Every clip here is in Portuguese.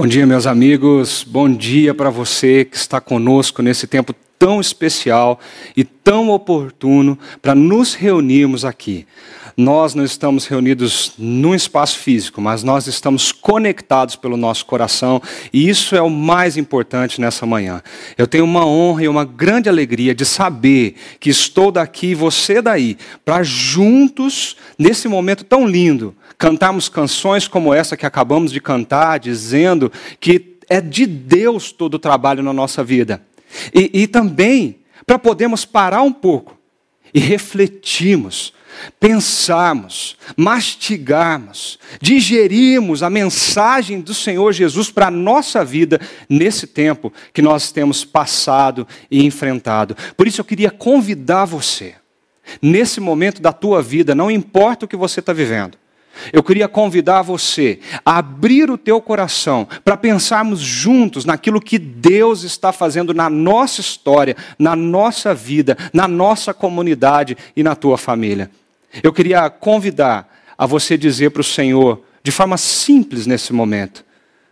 Bom dia, meus amigos. Bom dia para você que está conosco nesse tempo tão especial e tão oportuno para nos reunirmos aqui. Nós não estamos reunidos num espaço físico, mas nós estamos conectados pelo nosso coração e isso é o mais importante nessa manhã. Eu tenho uma honra e uma grande alegria de saber que estou daqui e você daí, para juntos, nesse momento tão lindo, cantarmos canções como essa que acabamos de cantar, dizendo que é de Deus todo o trabalho na nossa vida. E, e também para podermos parar um pouco e refletirmos, pensarmos, mastigarmos, digerirmos a mensagem do Senhor Jesus para a nossa vida nesse tempo que nós temos passado e enfrentado. Por isso eu queria convidar você, nesse momento da tua vida, não importa o que você está vivendo, eu queria convidar você a abrir o teu coração para pensarmos juntos naquilo que Deus está fazendo na nossa história, na nossa vida, na nossa comunidade e na tua família. Eu queria convidar a você dizer para o Senhor, de forma simples nesse momento: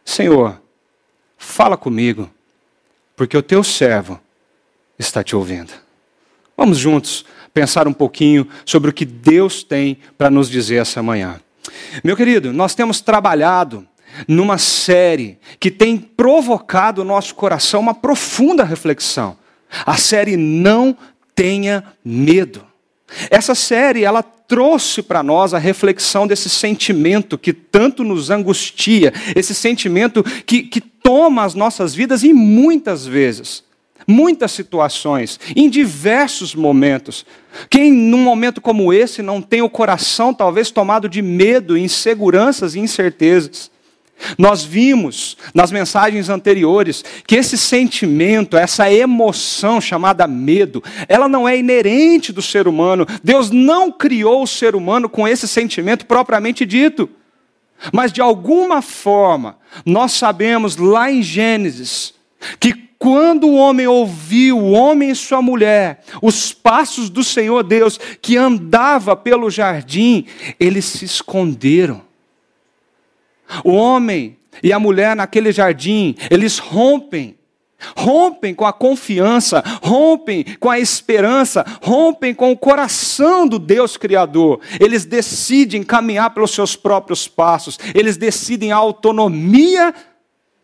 Senhor, fala comigo, porque o teu servo está te ouvindo. Vamos juntos pensar um pouquinho sobre o que Deus tem para nos dizer essa manhã. Meu querido, nós temos trabalhado numa série que tem provocado o nosso coração uma profunda reflexão. A série Não Tenha Medo. Essa série, ela trouxe para nós a reflexão desse sentimento que tanto nos angustia, esse sentimento que, que toma as nossas vidas e muitas vezes muitas situações, em diversos momentos. Quem, num momento como esse, não tem o coração talvez tomado de medo, inseguranças e incertezas? Nós vimos nas mensagens anteriores que esse sentimento, essa emoção chamada medo, ela não é inerente do ser humano. Deus não criou o ser humano com esse sentimento propriamente dito. Mas de alguma forma, nós sabemos lá em Gênesis que quando o homem ouviu, o homem e sua mulher, os passos do Senhor Deus que andava pelo jardim, eles se esconderam. O homem e a mulher naquele jardim, eles rompem rompem com a confiança, rompem com a esperança, rompem com o coração do Deus Criador. Eles decidem caminhar pelos seus próprios passos, eles decidem a autonomia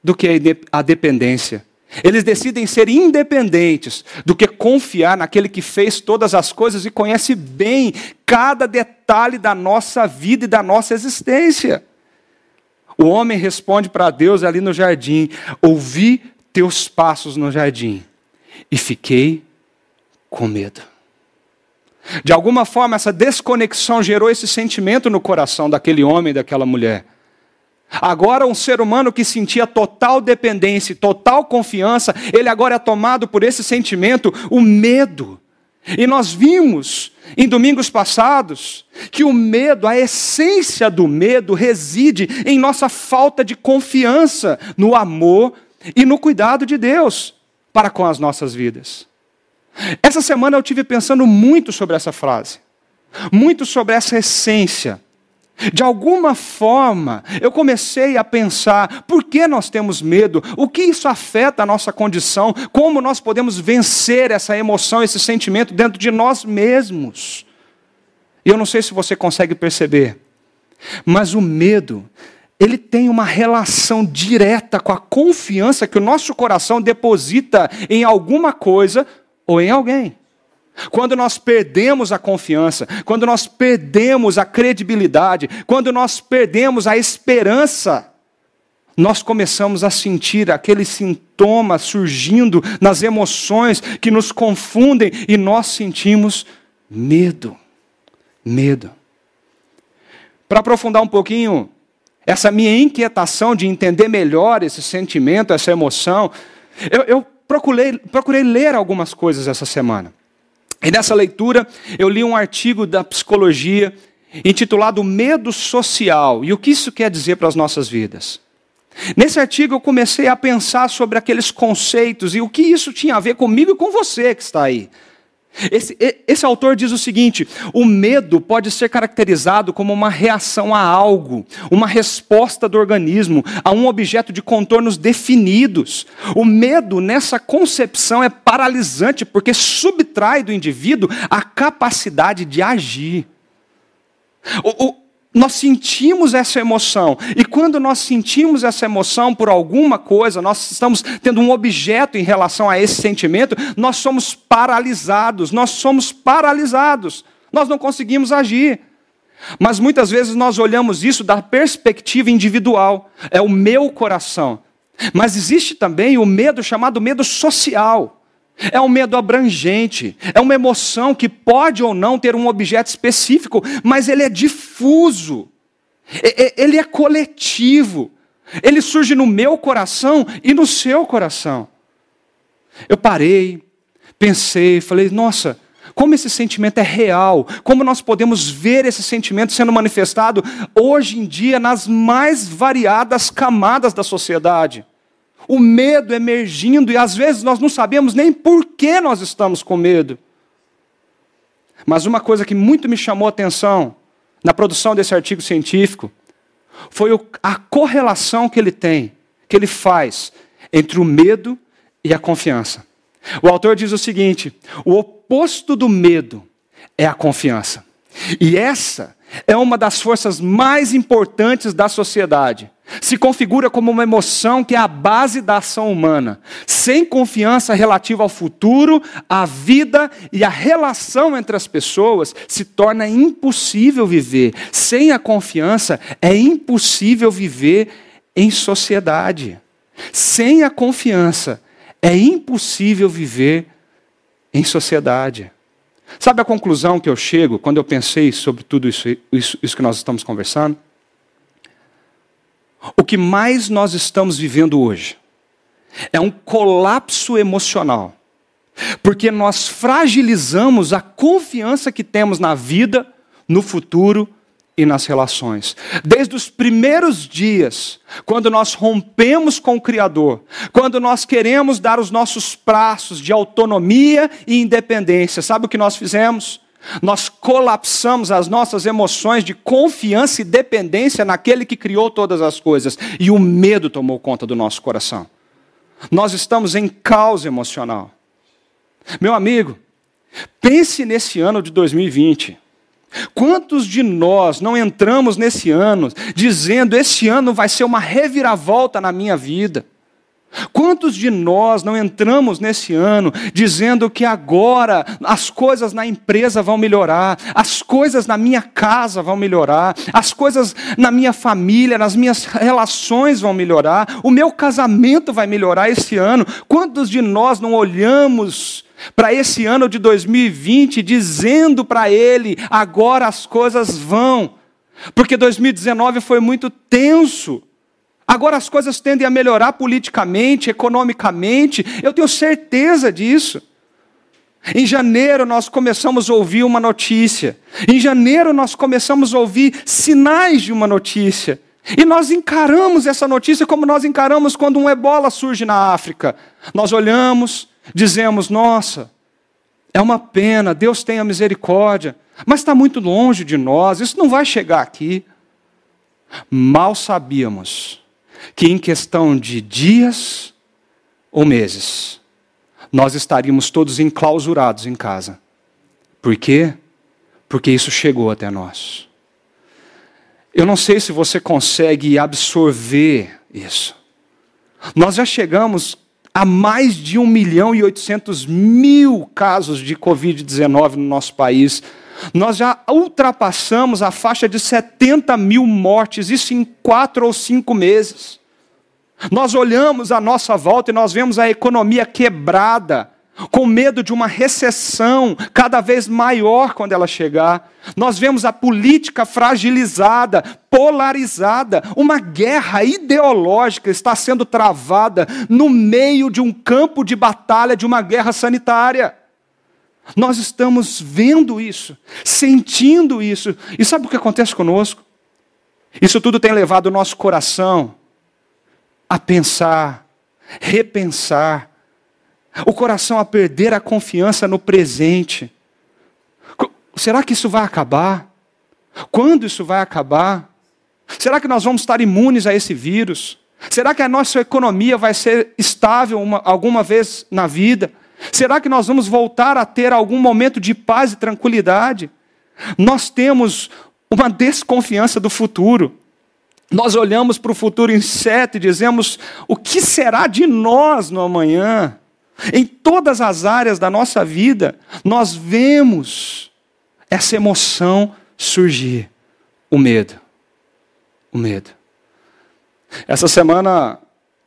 do que a dependência. Eles decidem ser independentes do que confiar naquele que fez todas as coisas e conhece bem cada detalhe da nossa vida e da nossa existência. O homem responde para Deus ali no jardim: Ouvi teus passos no jardim e fiquei com medo. De alguma forma, essa desconexão gerou esse sentimento no coração daquele homem e daquela mulher. Agora, um ser humano que sentia total dependência, total confiança, ele agora é tomado por esse sentimento, o medo. E nós vimos em domingos passados que o medo, a essência do medo, reside em nossa falta de confiança no amor e no cuidado de Deus para com as nossas vidas. Essa semana eu tive pensando muito sobre essa frase, muito sobre essa essência de alguma forma, eu comecei a pensar: por que nós temos medo? O que isso afeta a nossa condição? Como nós podemos vencer essa emoção, esse sentimento dentro de nós mesmos? E eu não sei se você consegue perceber, mas o medo, ele tem uma relação direta com a confiança que o nosso coração deposita em alguma coisa ou em alguém. Quando nós perdemos a confiança, quando nós perdemos a credibilidade, quando nós perdemos a esperança, nós começamos a sentir aqueles sintomas surgindo nas emoções que nos confundem e nós sentimos medo. Medo. Para aprofundar um pouquinho essa minha inquietação de entender melhor esse sentimento, essa emoção, eu, eu procurei, procurei ler algumas coisas essa semana. E nessa leitura eu li um artigo da psicologia intitulado Medo Social e o que isso quer dizer para as nossas vidas. Nesse artigo eu comecei a pensar sobre aqueles conceitos e o que isso tinha a ver comigo e com você que está aí. Esse, esse, autor diz o seguinte: o medo pode ser caracterizado como uma reação a algo, uma resposta do organismo, a um objeto de contornos definidos. O medo, nessa concepção, é paralisante porque subtrai do indivíduo a capacidade de agir. O, o, nós sentimos essa emoção. E quando nós sentimos essa emoção por alguma coisa, nós estamos tendo um objeto em relação a esse sentimento, nós somos paralisados. Nós somos paralisados. Nós não conseguimos agir. Mas muitas vezes nós olhamos isso da perspectiva individual. É o meu coração. Mas existe também o medo chamado medo social. É um medo abrangente, é uma emoção que pode ou não ter um objeto específico, mas ele é difuso, ele é coletivo, ele surge no meu coração e no seu coração. Eu parei, pensei, falei, nossa, como esse sentimento é real, como nós podemos ver esse sentimento sendo manifestado hoje em dia nas mais variadas camadas da sociedade o medo emergindo e às vezes nós não sabemos nem por que nós estamos com medo. Mas uma coisa que muito me chamou a atenção na produção desse artigo científico foi a correlação que ele tem, que ele faz entre o medo e a confiança. O autor diz o seguinte: o oposto do medo é a confiança. E essa é uma das forças mais importantes da sociedade. Se configura como uma emoção que é a base da ação humana. Sem confiança relativa ao futuro, à vida e à relação entre as pessoas, se torna impossível viver. Sem a confiança, é impossível viver em sociedade. Sem a confiança, é impossível viver em sociedade. Sabe a conclusão que eu chego quando eu pensei sobre tudo isso, isso, isso que nós estamos conversando? O que mais nós estamos vivendo hoje é um colapso emocional, porque nós fragilizamos a confiança que temos na vida, no futuro e nas relações. Desde os primeiros dias, quando nós rompemos com o Criador, quando nós queremos dar os nossos braços de autonomia e independência, sabe o que nós fizemos? Nós colapsamos as nossas emoções de confiança e dependência naquele que criou todas as coisas, e o medo tomou conta do nosso coração. Nós estamos em caos emocional. Meu amigo, pense nesse ano de 2020. Quantos de nós não entramos nesse ano dizendo: esse ano vai ser uma reviravolta na minha vida? Quantos de nós não entramos nesse ano dizendo que agora as coisas na empresa vão melhorar, as coisas na minha casa vão melhorar, as coisas na minha família, nas minhas relações vão melhorar, o meu casamento vai melhorar esse ano? Quantos de nós não olhamos para esse ano de 2020 dizendo para ele: agora as coisas vão? Porque 2019 foi muito tenso. Agora as coisas tendem a melhorar politicamente, economicamente, eu tenho certeza disso. Em janeiro nós começamos a ouvir uma notícia. Em janeiro nós começamos a ouvir sinais de uma notícia. E nós encaramos essa notícia como nós encaramos quando um ebola surge na África. Nós olhamos, dizemos: nossa, é uma pena, Deus tenha misericórdia, mas está muito longe de nós, isso não vai chegar aqui. Mal sabíamos que em questão de dias ou meses, nós estaríamos todos enclausurados em casa. Por quê? Porque isso chegou até nós. Eu não sei se você consegue absorver isso. Nós já chegamos a mais de 1 milhão e 800 mil casos de Covid-19 no nosso país nós já ultrapassamos a faixa de 70 mil mortes, isso em quatro ou cinco meses. Nós olhamos à nossa volta e nós vemos a economia quebrada, com medo de uma recessão cada vez maior quando ela chegar. Nós vemos a política fragilizada, polarizada, uma guerra ideológica está sendo travada no meio de um campo de batalha de uma guerra sanitária. Nós estamos vendo isso, sentindo isso. E sabe o que acontece conosco? Isso tudo tem levado o nosso coração a pensar, repensar, o coração a perder a confiança no presente. Será que isso vai acabar? Quando isso vai acabar? Será que nós vamos estar imunes a esse vírus? Será que a nossa economia vai ser estável uma, alguma vez na vida? Será que nós vamos voltar a ter algum momento de paz e tranquilidade? Nós temos uma desconfiança do futuro. Nós olhamos para o futuro incerto e dizemos: o que será de nós no amanhã? Em todas as áreas da nossa vida, nós vemos essa emoção surgir: o medo. O medo. Essa semana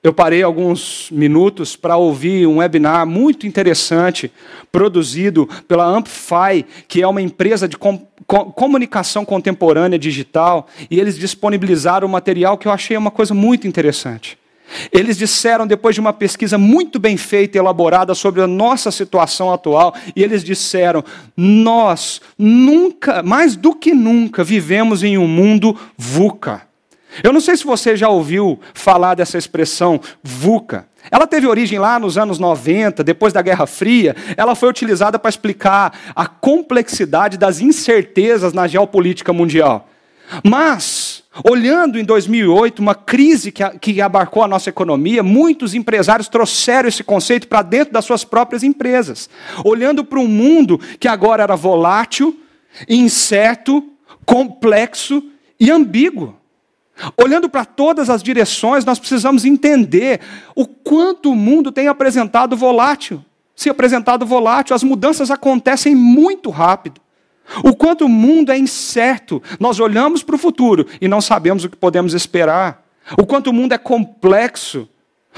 eu parei alguns minutos para ouvir um webinar muito interessante, produzido pela Amplify, que é uma empresa de com, com, comunicação contemporânea digital, e eles disponibilizaram um material que eu achei uma coisa muito interessante. Eles disseram, depois de uma pesquisa muito bem feita e elaborada sobre a nossa situação atual, e eles disseram: nós nunca, mais do que nunca, vivemos em um mundo VUCA. Eu não sei se você já ouviu falar dessa expressão VUCA. Ela teve origem lá nos anos 90, depois da Guerra Fria. Ela foi utilizada para explicar a complexidade das incertezas na geopolítica mundial. Mas, olhando em 2008, uma crise que, que abarcou a nossa economia, muitos empresários trouxeram esse conceito para dentro das suas próprias empresas. Olhando para um mundo que agora era volátil, incerto, complexo e ambíguo. Olhando para todas as direções, nós precisamos entender o quanto o mundo tem apresentado volátil. Se apresentado volátil, as mudanças acontecem muito rápido. O quanto o mundo é incerto. Nós olhamos para o futuro e não sabemos o que podemos esperar. O quanto o mundo é complexo.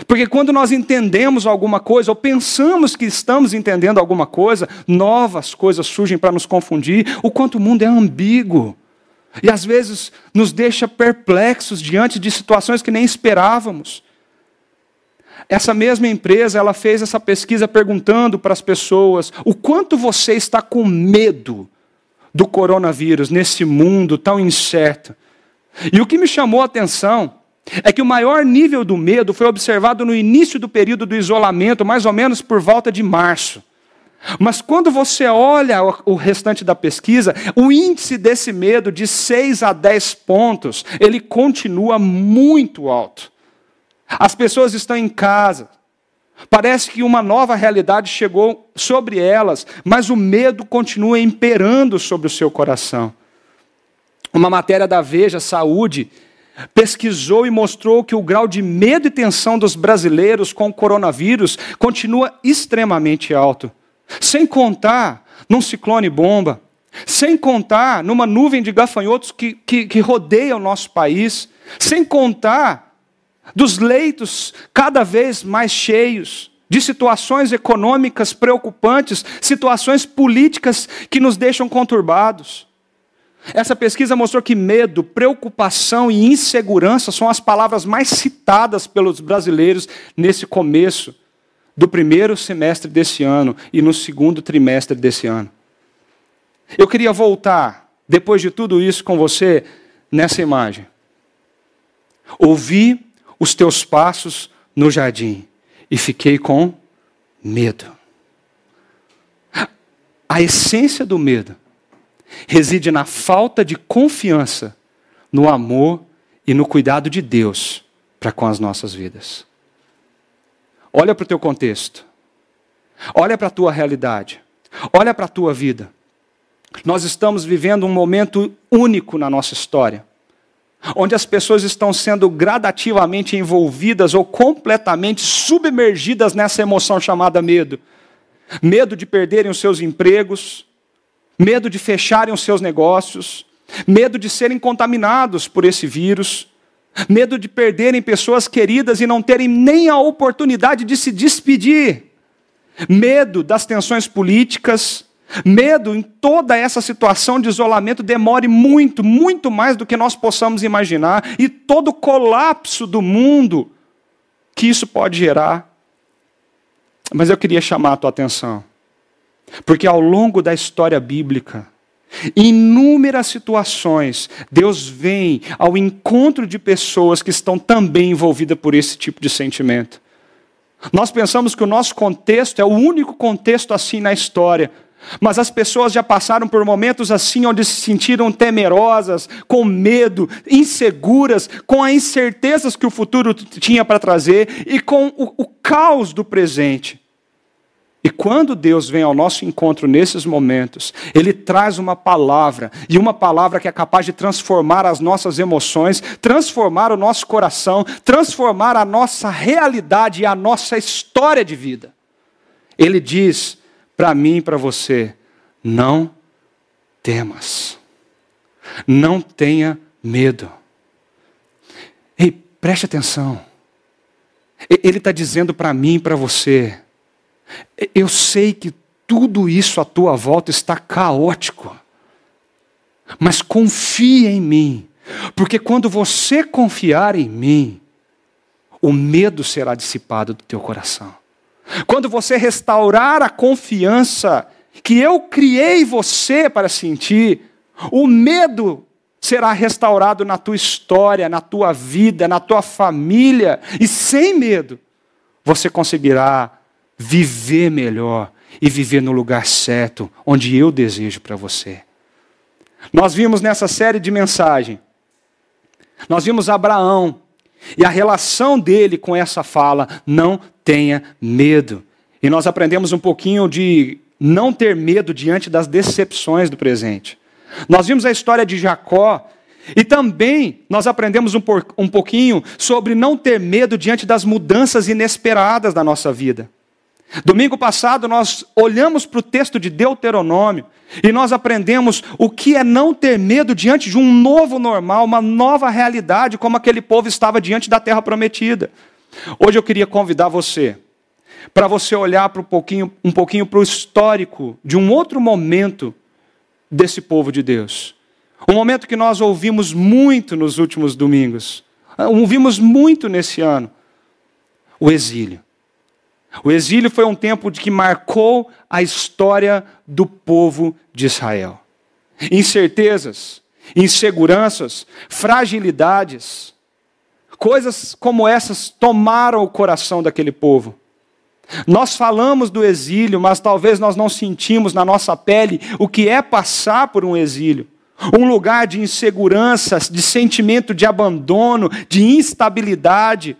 Porque quando nós entendemos alguma coisa, ou pensamos que estamos entendendo alguma coisa, novas coisas surgem para nos confundir. O quanto o mundo é ambíguo. E às vezes nos deixa perplexos diante de situações que nem esperávamos. Essa mesma empresa, ela fez essa pesquisa perguntando para as pessoas: o quanto você está com medo do coronavírus nesse mundo tão incerto? E o que me chamou a atenção é que o maior nível do medo foi observado no início do período do isolamento, mais ou menos por volta de março. Mas quando você olha o restante da pesquisa, o índice desse medo de 6 a 10 pontos, ele continua muito alto. As pessoas estão em casa. Parece que uma nova realidade chegou sobre elas, mas o medo continua imperando sobre o seu coração. Uma matéria da Veja Saúde pesquisou e mostrou que o grau de medo e tensão dos brasileiros com o coronavírus continua extremamente alto. Sem contar num ciclone bomba, sem contar numa nuvem de gafanhotos que, que, que rodeia o nosso país, sem contar dos leitos cada vez mais cheios, de situações econômicas preocupantes, situações políticas que nos deixam conturbados. Essa pesquisa mostrou que medo, preocupação e insegurança são as palavras mais citadas pelos brasileiros nesse começo do primeiro semestre desse ano e no segundo trimestre desse ano. Eu queria voltar, depois de tudo isso, com você nessa imagem. Ouvi os teus passos no jardim e fiquei com medo. A essência do medo reside na falta de confiança no amor e no cuidado de Deus para com as nossas vidas. Olha para o teu contexto. Olha para a tua realidade. Olha para a tua vida. Nós estamos vivendo um momento único na nossa história, onde as pessoas estão sendo gradativamente envolvidas ou completamente submergidas nessa emoção chamada medo. Medo de perderem os seus empregos, medo de fecharem os seus negócios, medo de serem contaminados por esse vírus, medo de perderem pessoas queridas e não terem nem a oportunidade de se despedir, medo das tensões políticas, medo em toda essa situação de isolamento demore muito, muito mais do que nós possamos imaginar, e todo o colapso do mundo que isso pode gerar. Mas eu queria chamar a tua atenção, porque ao longo da história bíblica, em inúmeras situações, Deus vem ao encontro de pessoas que estão também envolvidas por esse tipo de sentimento. Nós pensamos que o nosso contexto é o único contexto assim na história. Mas as pessoas já passaram por momentos assim, onde se sentiram temerosas, com medo, inseguras, com as incertezas que o futuro tinha para trazer e com o, o caos do presente. E quando Deus vem ao nosso encontro nesses momentos, Ele traz uma palavra, e uma palavra que é capaz de transformar as nossas emoções, transformar o nosso coração, transformar a nossa realidade e a nossa história de vida. Ele diz para mim e para você: não temas, não tenha medo. Ei, preste atenção. Ele está dizendo para mim e para você, eu sei que tudo isso à tua volta está caótico, mas confie em mim, porque quando você confiar em mim, o medo será dissipado do teu coração. Quando você restaurar a confiança que eu criei você para sentir, o medo será restaurado na tua história, na tua vida, na tua família, e sem medo, você conseguirá viver melhor e viver no lugar certo, onde eu desejo para você. Nós vimos nessa série de mensagem, nós vimos Abraão e a relação dele com essa fala, não tenha medo. E nós aprendemos um pouquinho de não ter medo diante das decepções do presente. Nós vimos a história de Jacó e também nós aprendemos um, um pouquinho sobre não ter medo diante das mudanças inesperadas da nossa vida. Domingo passado nós olhamos para o texto de Deuteronômio e nós aprendemos o que é não ter medo diante de um novo normal, uma nova realidade, como aquele povo estava diante da terra prometida. Hoje eu queria convidar você para você olhar para um pouquinho, um pouquinho para o histórico de um outro momento desse povo de Deus. Um momento que nós ouvimos muito nos últimos domingos, ouvimos muito nesse ano: o exílio. O exílio foi um tempo que marcou a história do povo de Israel. Incertezas, inseguranças, fragilidades, coisas como essas tomaram o coração daquele povo. Nós falamos do exílio, mas talvez nós não sentimos na nossa pele o que é passar por um exílio. Um lugar de insegurança, de sentimento de abandono, de instabilidade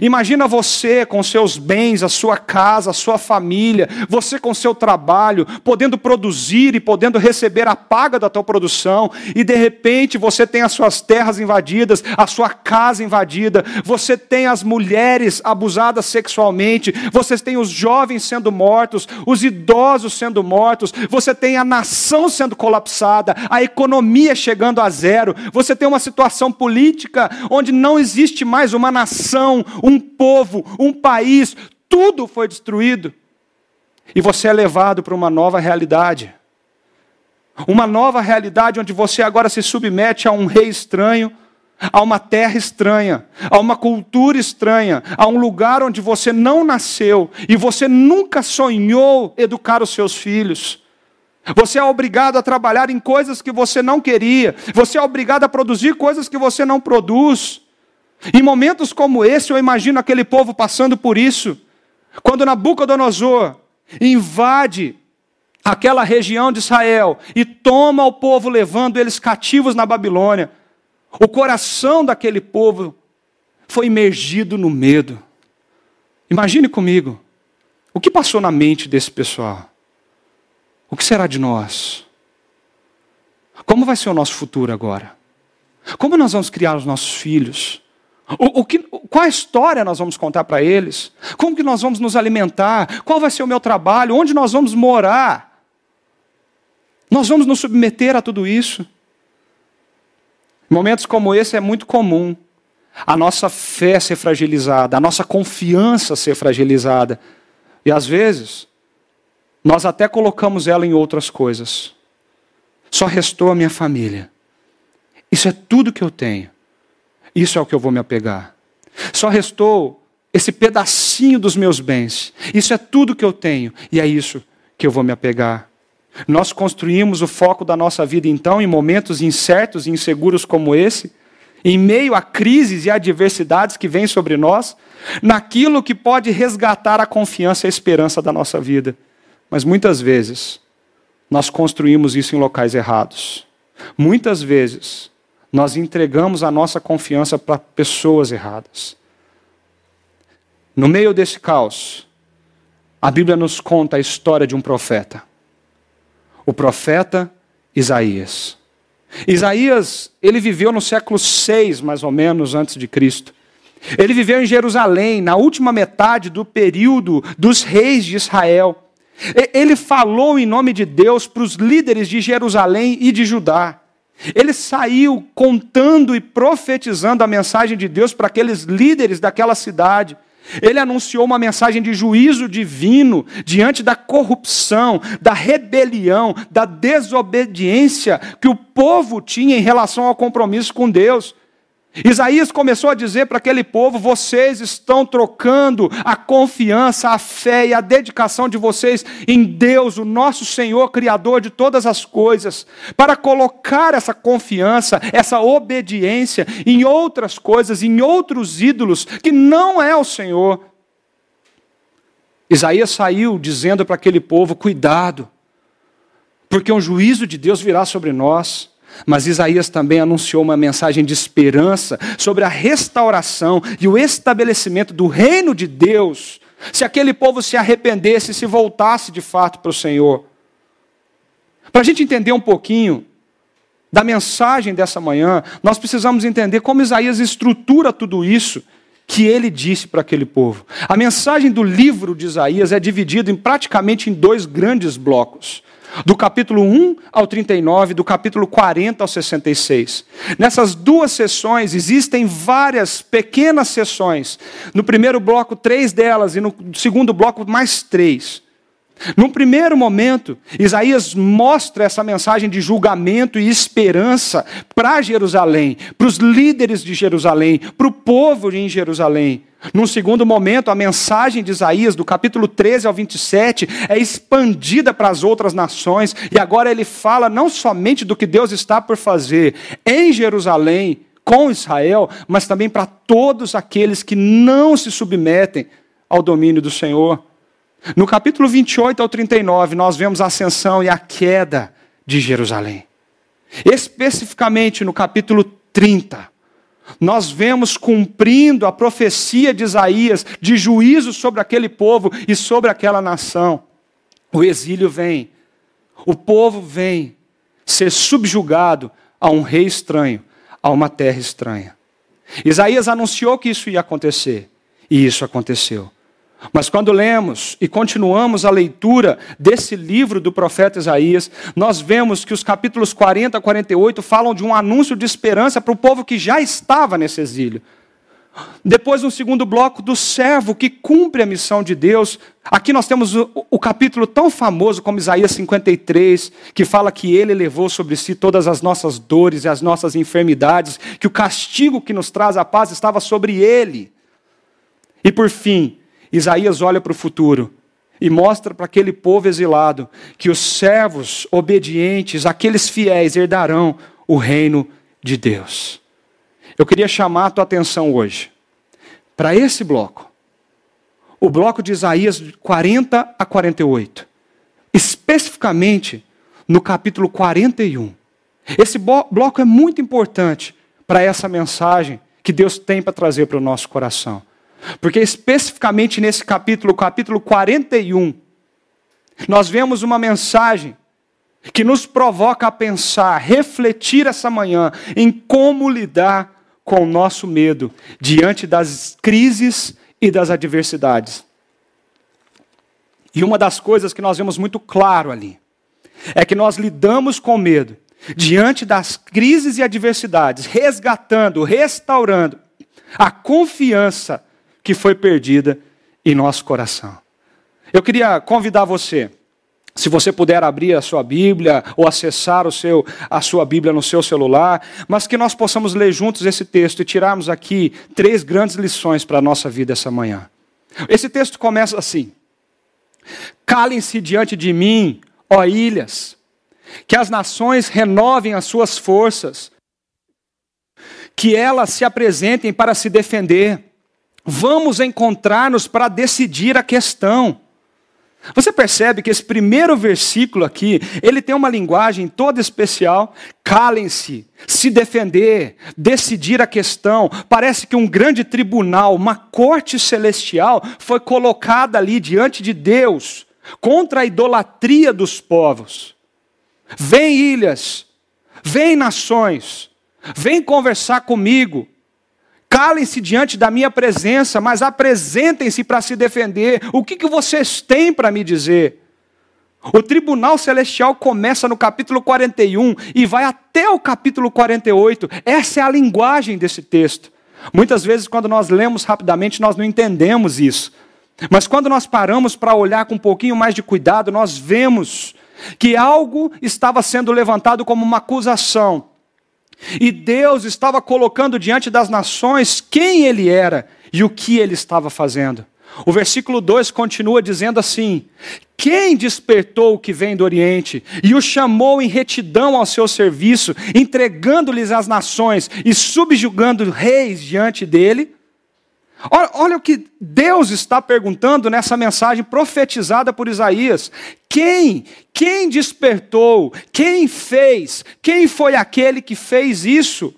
Imagina você com seus bens, a sua casa, a sua família, você com seu trabalho, podendo produzir e podendo receber a paga da tua produção, e de repente você tem as suas terras invadidas, a sua casa invadida, você tem as mulheres abusadas sexualmente, você tem os jovens sendo mortos, os idosos sendo mortos, você tem a nação sendo colapsada, a economia chegando a zero, você tem uma situação política onde não existe mais uma nação, um povo, um país, tudo foi destruído. E você é levado para uma nova realidade. Uma nova realidade onde você agora se submete a um rei estranho, a uma terra estranha, a uma cultura estranha, a um lugar onde você não nasceu e você nunca sonhou educar os seus filhos. Você é obrigado a trabalhar em coisas que você não queria, você é obrigado a produzir coisas que você não produz. Em momentos como esse, eu imagino aquele povo passando por isso. Quando Nabucodonosor invade aquela região de Israel e toma o povo, levando eles cativos na Babilônia, o coração daquele povo foi imergido no medo. Imagine comigo, o que passou na mente desse pessoal? O que será de nós? Como vai ser o nosso futuro agora? Como nós vamos criar os nossos filhos? O, o que, qual a história nós vamos contar para eles? Como que nós vamos nos alimentar? Qual vai ser o meu trabalho? Onde nós vamos morar? Nós vamos nos submeter a tudo isso? Momentos como esse é muito comum. A nossa fé ser fragilizada, a nossa confiança ser fragilizada. E às vezes, nós até colocamos ela em outras coisas. Só restou a minha família. Isso é tudo que eu tenho. Isso é o que eu vou me apegar. Só restou esse pedacinho dos meus bens. Isso é tudo que eu tenho e é isso que eu vou me apegar. Nós construímos o foco da nossa vida então em momentos incertos e inseguros como esse, em meio a crises e adversidades que vêm sobre nós, naquilo que pode resgatar a confiança e a esperança da nossa vida. Mas muitas vezes, nós construímos isso em locais errados. Muitas vezes, nós entregamos a nossa confiança para pessoas erradas. No meio desse caos, a Bíblia nos conta a história de um profeta. O profeta Isaías. Isaías, ele viveu no século 6, mais ou menos, antes de Cristo. Ele viveu em Jerusalém, na última metade do período dos reis de Israel. Ele falou em nome de Deus para os líderes de Jerusalém e de Judá. Ele saiu contando e profetizando a mensagem de Deus para aqueles líderes daquela cidade. Ele anunciou uma mensagem de juízo divino diante da corrupção, da rebelião, da desobediência que o povo tinha em relação ao compromisso com Deus. Isaías começou a dizer para aquele povo: vocês estão trocando a confiança, a fé e a dedicação de vocês em Deus, o nosso Senhor, Criador de todas as coisas, para colocar essa confiança, essa obediência em outras coisas, em outros ídolos, que não é o Senhor. Isaías saiu dizendo para aquele povo: cuidado, porque um juízo de Deus virá sobre nós. Mas Isaías também anunciou uma mensagem de esperança sobre a restauração e o estabelecimento do reino de Deus, se aquele povo se arrependesse e se voltasse de fato para o Senhor. Para a gente entender um pouquinho da mensagem dessa manhã, nós precisamos entender como Isaías estrutura tudo isso que ele disse para aquele povo. A mensagem do livro de Isaías é dividida em praticamente em dois grandes blocos do capítulo 1 ao 39, do capítulo 40 ao 66. Nessas duas sessões existem várias pequenas sessões. No primeiro bloco, três delas, e no segundo bloco, mais três. No primeiro momento, Isaías mostra essa mensagem de julgamento e esperança para Jerusalém, para os líderes de Jerusalém, para o povo em Jerusalém. Num segundo momento, a mensagem de Isaías, do capítulo 13 ao 27, é expandida para as outras nações, e agora ele fala não somente do que Deus está por fazer em Jerusalém, com Israel, mas também para todos aqueles que não se submetem ao domínio do Senhor. No capítulo 28 ao 39, nós vemos a ascensão e a queda de Jerusalém. Especificamente no capítulo 30, nós vemos cumprindo a profecia de Isaías de juízo sobre aquele povo e sobre aquela nação. O exílio vem, o povo vem ser subjugado a um rei estranho, a uma terra estranha. Isaías anunciou que isso ia acontecer, e isso aconteceu. Mas quando lemos e continuamos a leitura desse livro do profeta Isaías, nós vemos que os capítulos 40 a 48 falam de um anúncio de esperança para o povo que já estava nesse exílio. Depois, no segundo bloco, do servo que cumpre a missão de Deus. Aqui nós temos o, o, capítulo tão famoso como Isaías 53, que fala que ele levou sobre si todas as nossas dores e as nossas enfermidades, que o castigo que nos traz a paz estava sobre ele. E por fim, Isaías olha para o futuro e mostra para aquele povo exilado que os servos obedientes, aqueles fiéis, herdarão o reino de Deus. Eu queria chamar a tua atenção hoje para esse bloco. O bloco de Isaías 40 a 48. Especificamente no capítulo 41. Esse bloco é muito importante para essa mensagem que Deus tem para trazer para o nosso coração. Porque especificamente nesse capítulo, capítulo 41, nós vemos uma mensagem que nos provoca a pensar, refletir essa manhã em como lidar com o nosso medo diante das crises e das adversidades. E uma das coisas que nós vemos muito claro ali é que nós lidamos com medo diante das crises e adversidades, resgatando, restaurando a confiança que foi perdida em nosso coração. Eu queria convidar você, se você puder abrir a sua Bíblia ou acessar o seu, a sua Bíblia no seu celular, mas que nós possamos ler juntos esse texto e tirarmos aqui três grandes lições para a nossa vida essa manhã. Esse texto começa assim: Calem-se diante de mim, ó ilhas, que as nações renovem as suas forças, que elas se apresentem para se defender. Vamos encontrar-nos para decidir a questão. Você percebe que esse primeiro versículo aqui, ele tem uma linguagem toda especial. Calem-se, se defender, decidir a questão. Parece que um grande tribunal, uma corte celestial, foi colocada ali diante de Deus contra a idolatria dos povos. Vem ilhas, vem nações, vem conversar comigo. Calem-se diante da minha presença, mas apresentem-se para se defender. O que, que vocês têm para me dizer? O tribunal celestial começa no capítulo 41 e vai até o capítulo 48. Essa é a linguagem desse texto. Muitas vezes, quando nós lemos rapidamente, nós não entendemos isso. Mas quando nós paramos para olhar com um pouquinho mais de cuidado, nós vemos que algo estava sendo levantado como uma acusação e Deus estava colocando diante das nações quem ele era e o que ele estava fazendo. O versículo 2 continua dizendo assim: Quem despertou o que vem do Oriente e o chamou em retidão ao seu serviço, entregando-lhes as nações e subjugando reis diante dele? Olha, olha, o que Deus está perguntando nessa mensagem profetizada por Isaías. Quem? Quem despertou? Quem fez? Quem foi aquele que fez isso?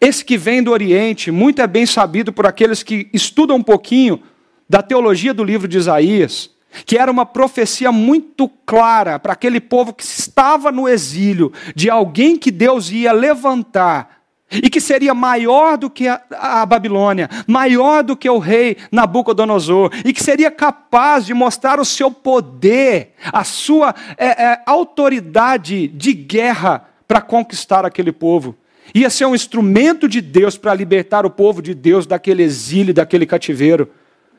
Esse que vem do Oriente, muito é bem sabido por aqueles que estudam um pouquinho da teologia do livro de Isaías, que era uma profecia muito clara para aquele povo que estava no exílio, de alguém que Deus ia levantar e que seria maior do que a, a, Babilônia, maior do que o rei Nabucodonosor, e que seria capaz de mostrar o seu poder, a sua é, é, autoridade de guerra para conquistar aquele povo. Ia ser um instrumento de Deus para libertar o povo de Deus daquele exílio, daquele cativeiro.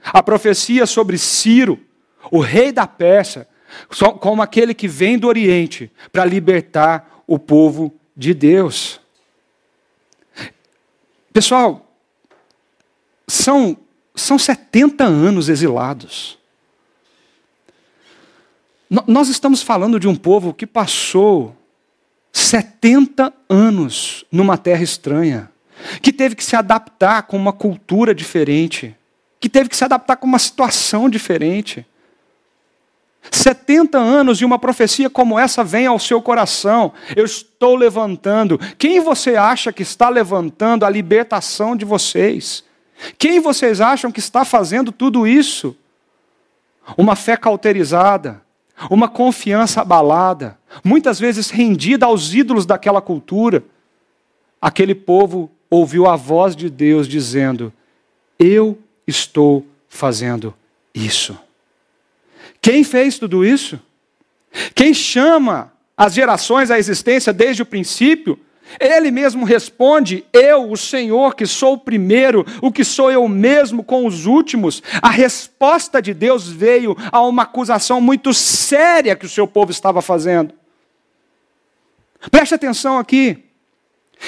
A profecia sobre Ciro, o rei da Pérsia, como aquele que vem do Oriente para libertar o povo de Deus. Pessoal, são, são 70 anos exilados. Nós estamos falando de um povo que passou 70 anos numa terra estranha, que teve que se adaptar com uma cultura diferente, que teve que se adaptar com uma situação diferente. 70 anos e uma profecia como essa vem ao seu coração. Eu estou levantando. Quem você acha que está levantando a libertação de vocês? Quem vocês acham que está fazendo tudo isso? Uma fé cauterizada, uma confiança abalada, muitas vezes rendida aos ídolos daquela cultura. Aquele povo ouviu a voz de Deus dizendo: Eu estou fazendo isso. Quem fez tudo isso? Quem chama as gerações à existência desde o princípio? Ele mesmo responde: Eu, o Senhor, que sou o primeiro, o que sou eu mesmo com os últimos. A resposta de Deus veio a uma acusação muito séria que o seu povo estava fazendo. Preste atenção aqui.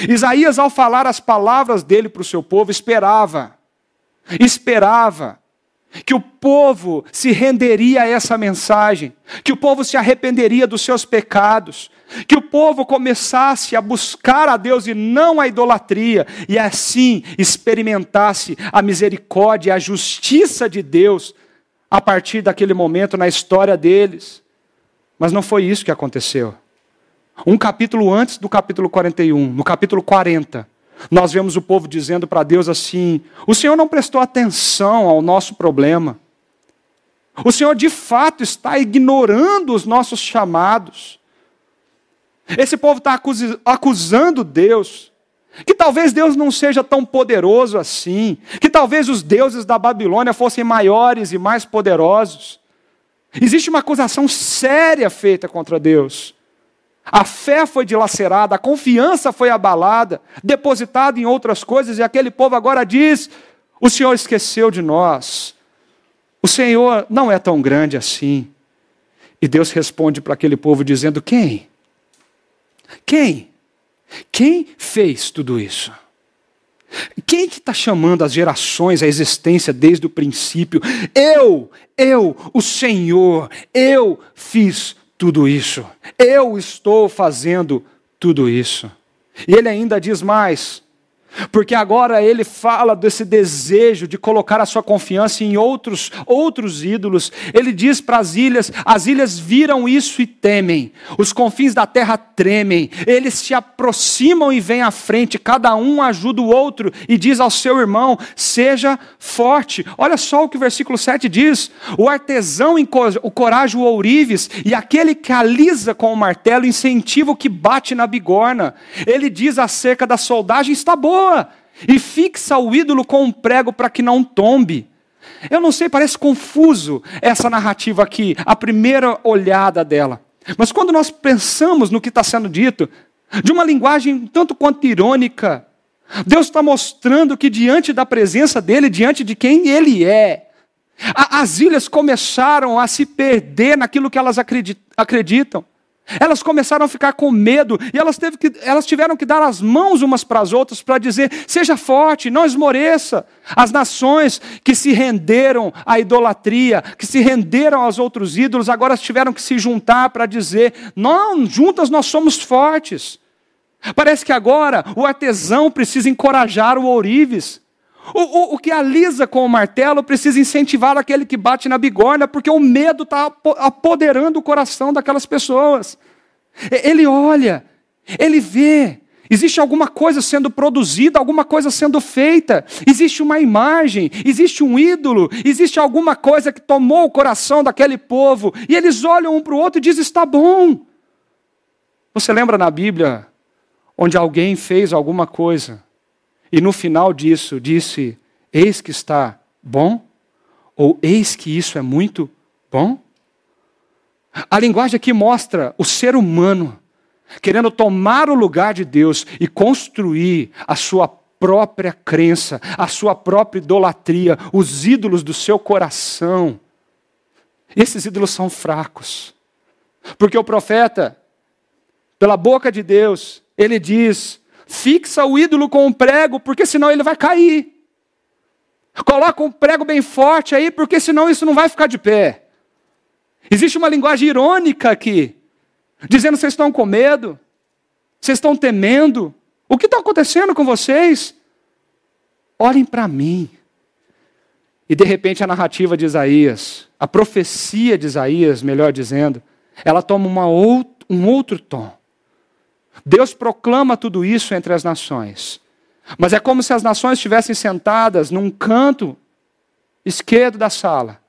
Isaías, ao falar as palavras dele para o seu povo, esperava, esperava que o povo se renderia a essa mensagem, que o povo se arrependeria dos seus pecados, que o povo começasse a buscar a Deus e não a idolatria, e assim experimentasse a misericórdia e a justiça de Deus a partir daquele momento na história deles. Mas não foi isso que aconteceu. Um capítulo antes do capítulo 41, no capítulo 40, nós vemos o povo dizendo para Deus assim: o Senhor não prestou atenção ao nosso problema. O Senhor de fato está ignorando os nossos chamados. Esse povo está acusando Deus. Que talvez Deus não seja tão poderoso assim. Que talvez os deuses da Babilônia fossem maiores e mais poderosos. Existe uma acusação séria feita contra Deus. A fé foi dilacerada, a confiança foi abalada, depositada em outras coisas, e aquele povo agora diz: o Senhor esqueceu de nós. O Senhor não é tão grande assim. E Deus responde para aquele povo dizendo: Quem? Quem? Quem fez tudo isso? Quem que está chamando as gerações à existência desde o princípio? Eu, eu, o Senhor, eu fiz tudo isso. Eu estou fazendo tudo isso. E ele ainda diz mais: Porque agora ele fala desse desejo de colocar a sua confiança em outros, outros ídolos. Ele diz para as ilhas: as ilhas viram isso e temem. Os confins da terra tremem. Eles se aproximam e vêm à frente. Cada um ajuda o outro e diz ao seu irmão: seja forte. Olha só o que o versículo 7 diz: o artesão encoraja o ourives e aquele que alisa com o martelo incentiva o que bate na bigorna. Ele diz acerca da soldagem: está boa e fixa o ídolo com um prego para que não tombe. Eu não sei, parece confuso essa narrativa aqui, a primeira olhada dela. Mas quando nós pensamos no que está sendo dito, de uma linguagem tanto quanto irônica, Deus está mostrando que diante da presença dele, diante de quem ele é, as ilhas começaram a se perder naquilo que elas acreditam. Elas começaram a ficar com medo e elas, que, elas tiveram que dar as mãos umas para as outras para dizer: seja forte, não esmoreça. As nações que se renderam à idolatria, que se renderam aos outros ídolos, agora tiveram que se juntar para dizer: não, juntas nós somos fortes. Parece que agora o artesão precisa encorajar o ourives. O, o, o, que alisa com o martelo precisa incentivar aquele que bate na bigorna, porque o medo está apoderando o coração daquelas pessoas. Ele olha, ele vê, existe alguma coisa sendo produzida, alguma coisa sendo feita, existe uma imagem, existe um ídolo, existe alguma coisa que tomou o coração daquele povo, e eles olham um para o outro e dizem: está bom. Você lembra na Bíblia onde alguém fez alguma coisa e no final disso disse: Eis que está bom? Ou eis que isso é muito bom? A linguagem aqui mostra o ser humano querendo tomar o lugar de Deus e construir a sua própria crença, a sua própria idolatria, os ídolos do seu coração. Esses ídolos são fracos. Porque o profeta, pela boca de Deus, ele diz: Fixa o ídolo com um prego, porque senão ele vai cair. Coloca um prego bem forte aí, porque senão isso não vai ficar de pé. Existe uma linguagem irônica aqui, dizendo: vocês estão com medo, vocês estão temendo. O que está acontecendo com vocês? Olhem para mim. E de repente a narrativa de Isaías, a profecia de Isaías, melhor dizendo, ela toma uma um outro tom. Deus proclama tudo isso entre as nações. Mas é como se as nações estivessem sentadas num canto esquerdo da sala.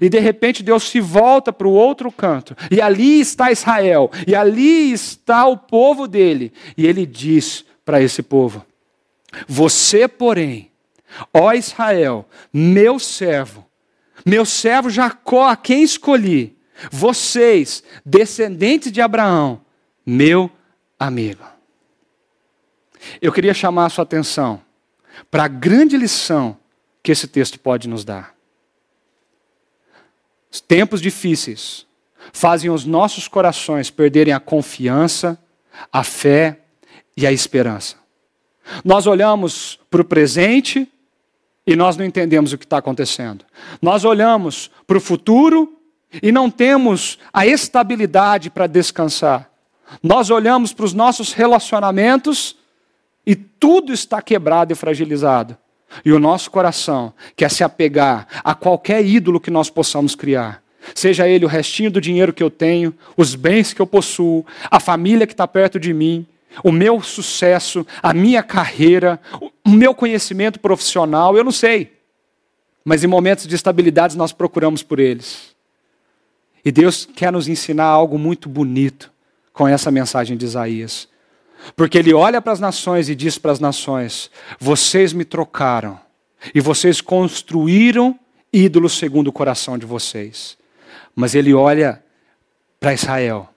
E de repente Deus se volta para o outro canto. E ali está Israel. E ali está o povo dele. E ele diz para esse povo: Você, porém, ó Israel, meu servo, meu servo Jacó, a quem escolhi, vocês, descendentes de Abraão, meu amigo. Eu queria chamar a sua atenção para a grande lição que esse texto pode nos dar. Os tempos difíceis fazem os nossos corações perderem a confiança, a fé e a esperança. Nós olhamos para o presente e nós não entendemos o que está acontecendo. Nós olhamos para o futuro e não temos a estabilidade para descansar. Nós olhamos para os nossos relacionamentos e tudo está quebrado e fragilizado. E o nosso coração quer se apegar a qualquer ídolo que nós possamos criar. Seja ele o restinho do dinheiro que eu tenho, os bens que eu possuo, a família que está perto de mim, o meu sucesso, a minha carreira, o meu conhecimento profissional, eu não sei. Mas em momentos de estabilidade nós procuramos por eles. E Deus quer nos ensinar algo muito bonito com essa mensagem de Isaías. Porque ele olha para as nações e diz para as nações: Vocês me trocaram, e vocês construíram ídolos segundo o coração de vocês. Mas ele olha para Israel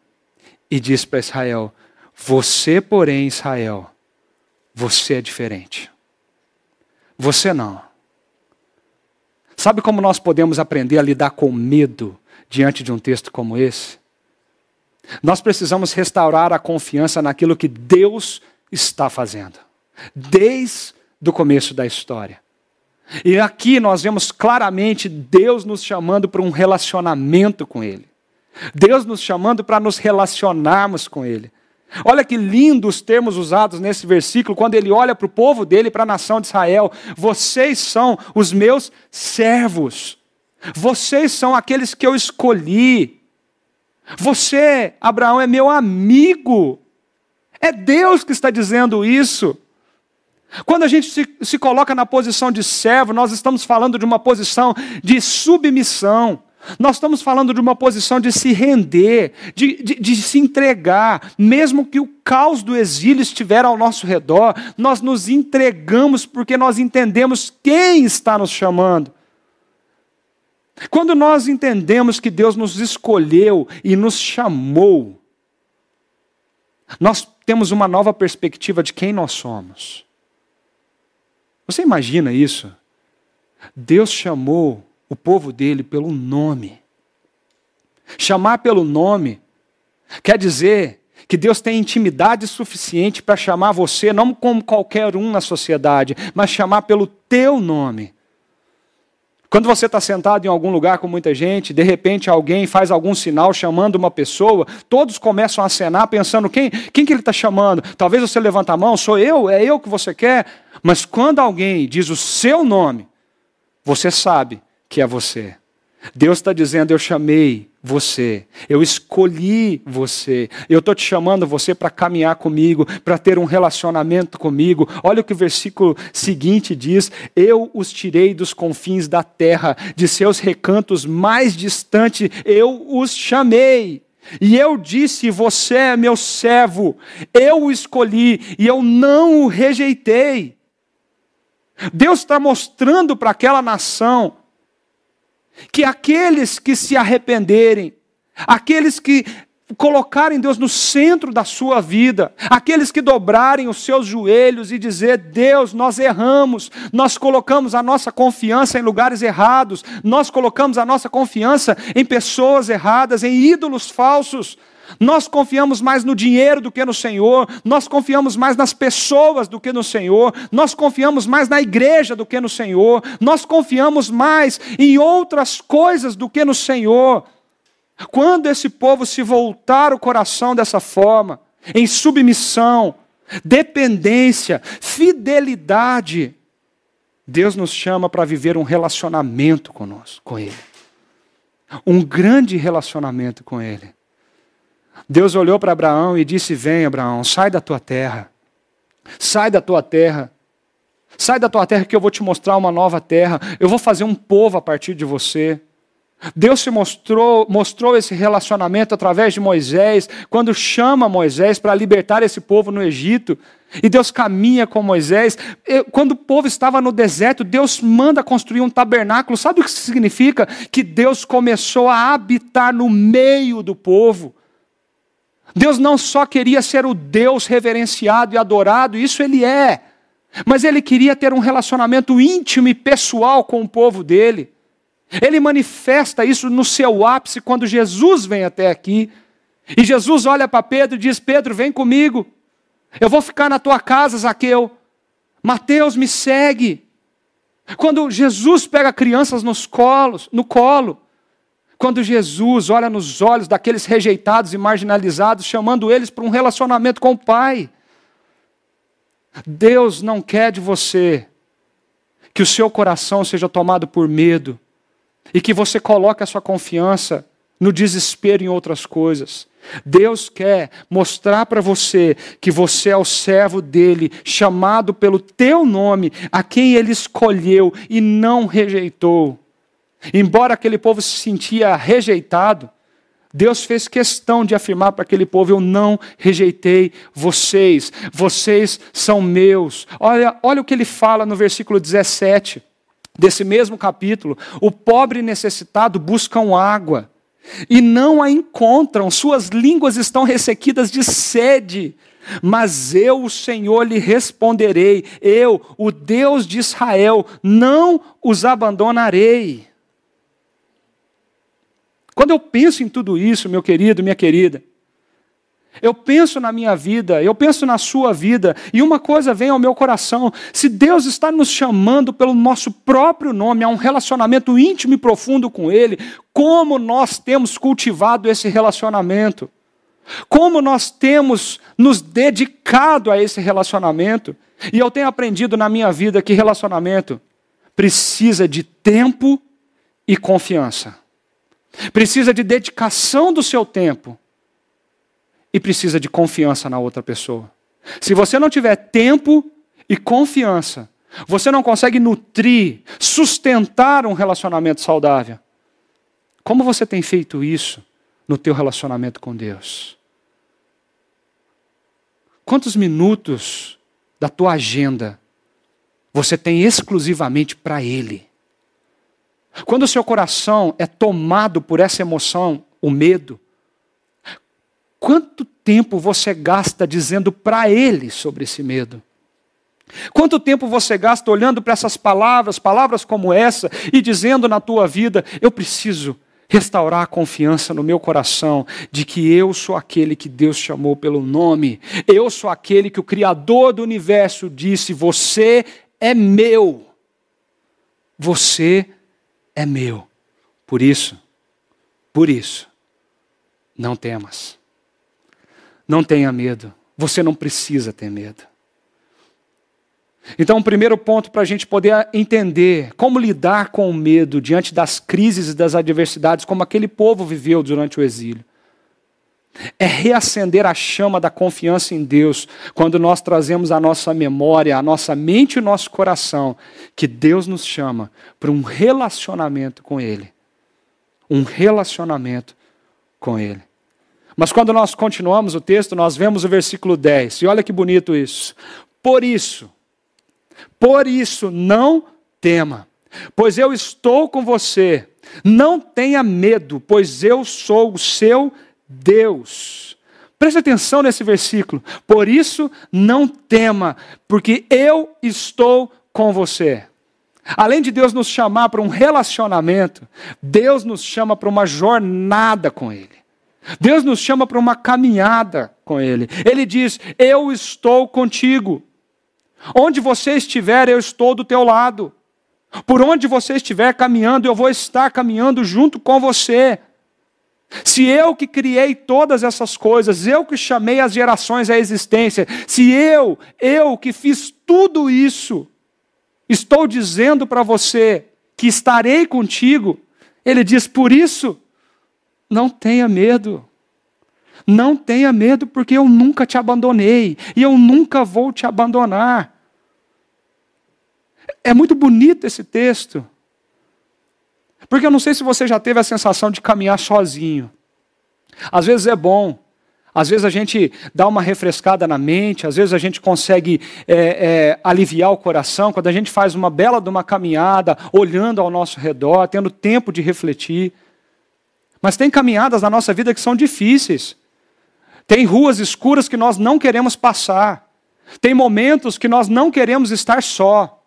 e diz para Israel: Você, porém, Israel, você é diferente. Você não. Sabe como nós podemos aprender a lidar com medo diante de um texto como esse? Nós precisamos restaurar a confiança naquilo que Deus está fazendo, desde o começo da história. E aqui nós vemos claramente Deus nos chamando para um relacionamento com Ele. Deus nos chamando para nos relacionarmos com Ele. Olha que lindos os termos usados nesse versículo, quando ele olha para o povo dele, para a nação de Israel: vocês são os meus servos, vocês são aqueles que eu escolhi. Você, Abraão, é meu amigo. É Deus que está dizendo isso. Quando a gente se, se coloca na posição de servo, nós estamos falando de uma posição de submissão. Nós estamos falando de uma posição de se render, de, de, de, se entregar, mesmo que o caos do exílio estiver ao nosso redor, nós nos entregamos porque nós entendemos quem está nos chamando. Quando nós entendemos que Deus nos escolheu e nos chamou, nós temos uma nova perspectiva de quem nós somos. Você imagina isso? Deus chamou o povo dele pelo nome. Chamar pelo nome quer dizer que Deus tem intimidade suficiente para chamar você, não como qualquer um na sociedade, mas chamar pelo teu nome. Quando você está sentado em algum lugar com muita gente, de repente alguém faz algum sinal chamando uma pessoa, todos começam a acenar pensando quem, quem que ele está chamando. Talvez você levanta a mão, sou eu, é eu que você quer. Mas quando alguém diz o seu nome, você sabe que é você. Deus está dizendo: Eu chamei você, eu escolhi você, eu estou te chamando você para caminhar comigo, para ter um relacionamento comigo. Olha o que o versículo seguinte diz: Eu os tirei dos confins da terra, de seus recantos mais distantes, eu os chamei. E eu disse: Você é meu servo, eu o escolhi e eu não o rejeitei. Deus está mostrando para aquela nação que aqueles que se arrependerem, aqueles que colocarem Deus no centro da sua vida, aqueles que dobrarem os seus joelhos e dizer: Deus, nós erramos, nós colocamos a nossa confiança em lugares errados, nós colocamos a nossa confiança em pessoas erradas, em ídolos falsos. Nós confiamos mais no dinheiro do que no Senhor, nós confiamos mais nas pessoas do que no Senhor, nós confiamos mais na igreja do que no Senhor, nós confiamos mais em outras coisas do que no Senhor. Quando esse povo se voltar o coração dessa forma, em submissão, dependência, fidelidade, Deus nos chama para viver um relacionamento conosco, com Ele. Um grande relacionamento com Ele. Deus olhou para Abraão e disse: Vem, Abraão, sai da tua terra. Sai da tua terra. Sai da tua terra que eu vou te mostrar uma nova terra. Eu vou fazer um povo a partir de você. Deus se mostrou, mostrou esse relacionamento através de Moisés, quando chama Moisés para libertar esse povo no Egito. E Deus caminha com Moisés. Quando o povo estava no deserto, Deus manda construir um tabernáculo. Sabe o que significa? Que Deus começou a habitar no meio do povo. Deus não só queria ser o Deus reverenciado e adorado, isso ele é, mas ele queria ter um relacionamento íntimo e pessoal com o povo dele. Ele manifesta isso no seu ápice quando Jesus vem até aqui. E Jesus olha para Pedro e diz: Pedro, vem comigo. Eu vou ficar na tua casa, Zaqueu. Mateus, me segue. Quando Jesus pega crianças nos colos, no colo, quando Jesus olha nos olhos daqueles rejeitados e marginalizados, chamando eles para um relacionamento com o Pai. Deus não quer de você que o seu coração seja tomado por medo e que você coloque a sua confiança no desespero em outras coisas. Deus quer mostrar para você que você é o servo dele, chamado pelo teu nome, a quem ele escolheu e não rejeitou. Embora aquele povo se sentia rejeitado, Deus fez questão de afirmar para aquele povo: Eu não rejeitei vocês, vocês são meus. Olha, olha o que ele fala no versículo 17 desse mesmo capítulo: O pobre necessitado buscam água e não a encontram, suas línguas estão ressequidas de sede. Mas eu, o Senhor, lhe responderei: Eu, o Deus de Israel, não os abandonarei. Quando eu penso em tudo isso, meu querido, minha querida, eu penso na minha vida, eu penso na sua vida, e uma coisa vem ao meu coração: se Deus está nos chamando pelo nosso próprio nome a um relacionamento íntimo e profundo com Ele, como nós temos cultivado esse relacionamento? Como nós temos nos dedicado a esse relacionamento. E eu tenho aprendido na minha vida que relacionamento precisa de tempo e confiança. Precisa de dedicação do seu tempo e precisa de confiança na outra pessoa. Se você não tiver tempo e confiança, você não consegue nutrir, sustentar um relacionamento saudável. Como você tem feito isso no teu relacionamento com Deus? Quantos minutos da tua agenda você tem exclusivamente para Ele? Quando o seu coração é tomado por essa emoção, o medo, quanto tempo você gasta dizendo para Ele sobre esse medo? Quanto tempo você gasta olhando para essas palavras, palavras como essa, e dizendo na tua vida: eu preciso restaurar a confiança no meu coração de que eu sou aquele que Deus chamou pelo nome, eu sou aquele que o Criador do universo disse: você é meu. Você é meu. Por isso, por isso, não temas. Não tenha medo. Você não precisa ter medo. Então, o primeiro ponto para a gente poder entender como lidar com o medo diante das crises e das adversidades, como aquele povo viveu durante o exílio, é reacender a chama da confiança em Deus quando nós trazemos a nossa memória, a nossa mente e o nosso coração que Deus nos chama para um relacionamento com Ele. Um relacionamento com Ele. Mas quando nós continuamos o texto, nós vemos o versículo 10, e olha que bonito isso. Por isso, por isso, não tema, pois eu estou com você. Não tenha medo, pois eu sou o seu Deus. Preste atenção nesse versículo. Por isso, não tema, porque eu estou com você. Além de Deus nos chamar para um relacionamento, Deus nos chama para uma jornada com Ele. Deus nos chama para uma caminhada com Ele. Ele diz: Eu estou contigo. Onde você estiver, eu estou do teu lado. Por onde você estiver caminhando, eu vou estar caminhando junto com você. Se eu que criei todas essas coisas, eu que chamei as gerações à existência, se eu, eu que fiz tudo isso, estou dizendo para você que estarei contigo, ele diz: por isso, não tenha medo. Não tenha medo, porque eu nunca te abandonei e eu nunca vou te abandonar. É muito bonito esse texto. Porque eu não sei se você já teve a sensação de caminhar sozinho. Às vezes é bom, às vezes a gente dá uma refrescada na mente, às vezes a gente consegue é, é, aliviar o coração quando a gente faz uma bela de uma caminhada, olhando ao nosso redor, tendo tempo de refletir. Mas tem caminhadas na nossa vida que são difíceis. Tem ruas escuras que nós não queremos passar. Tem momentos que nós não queremos estar só.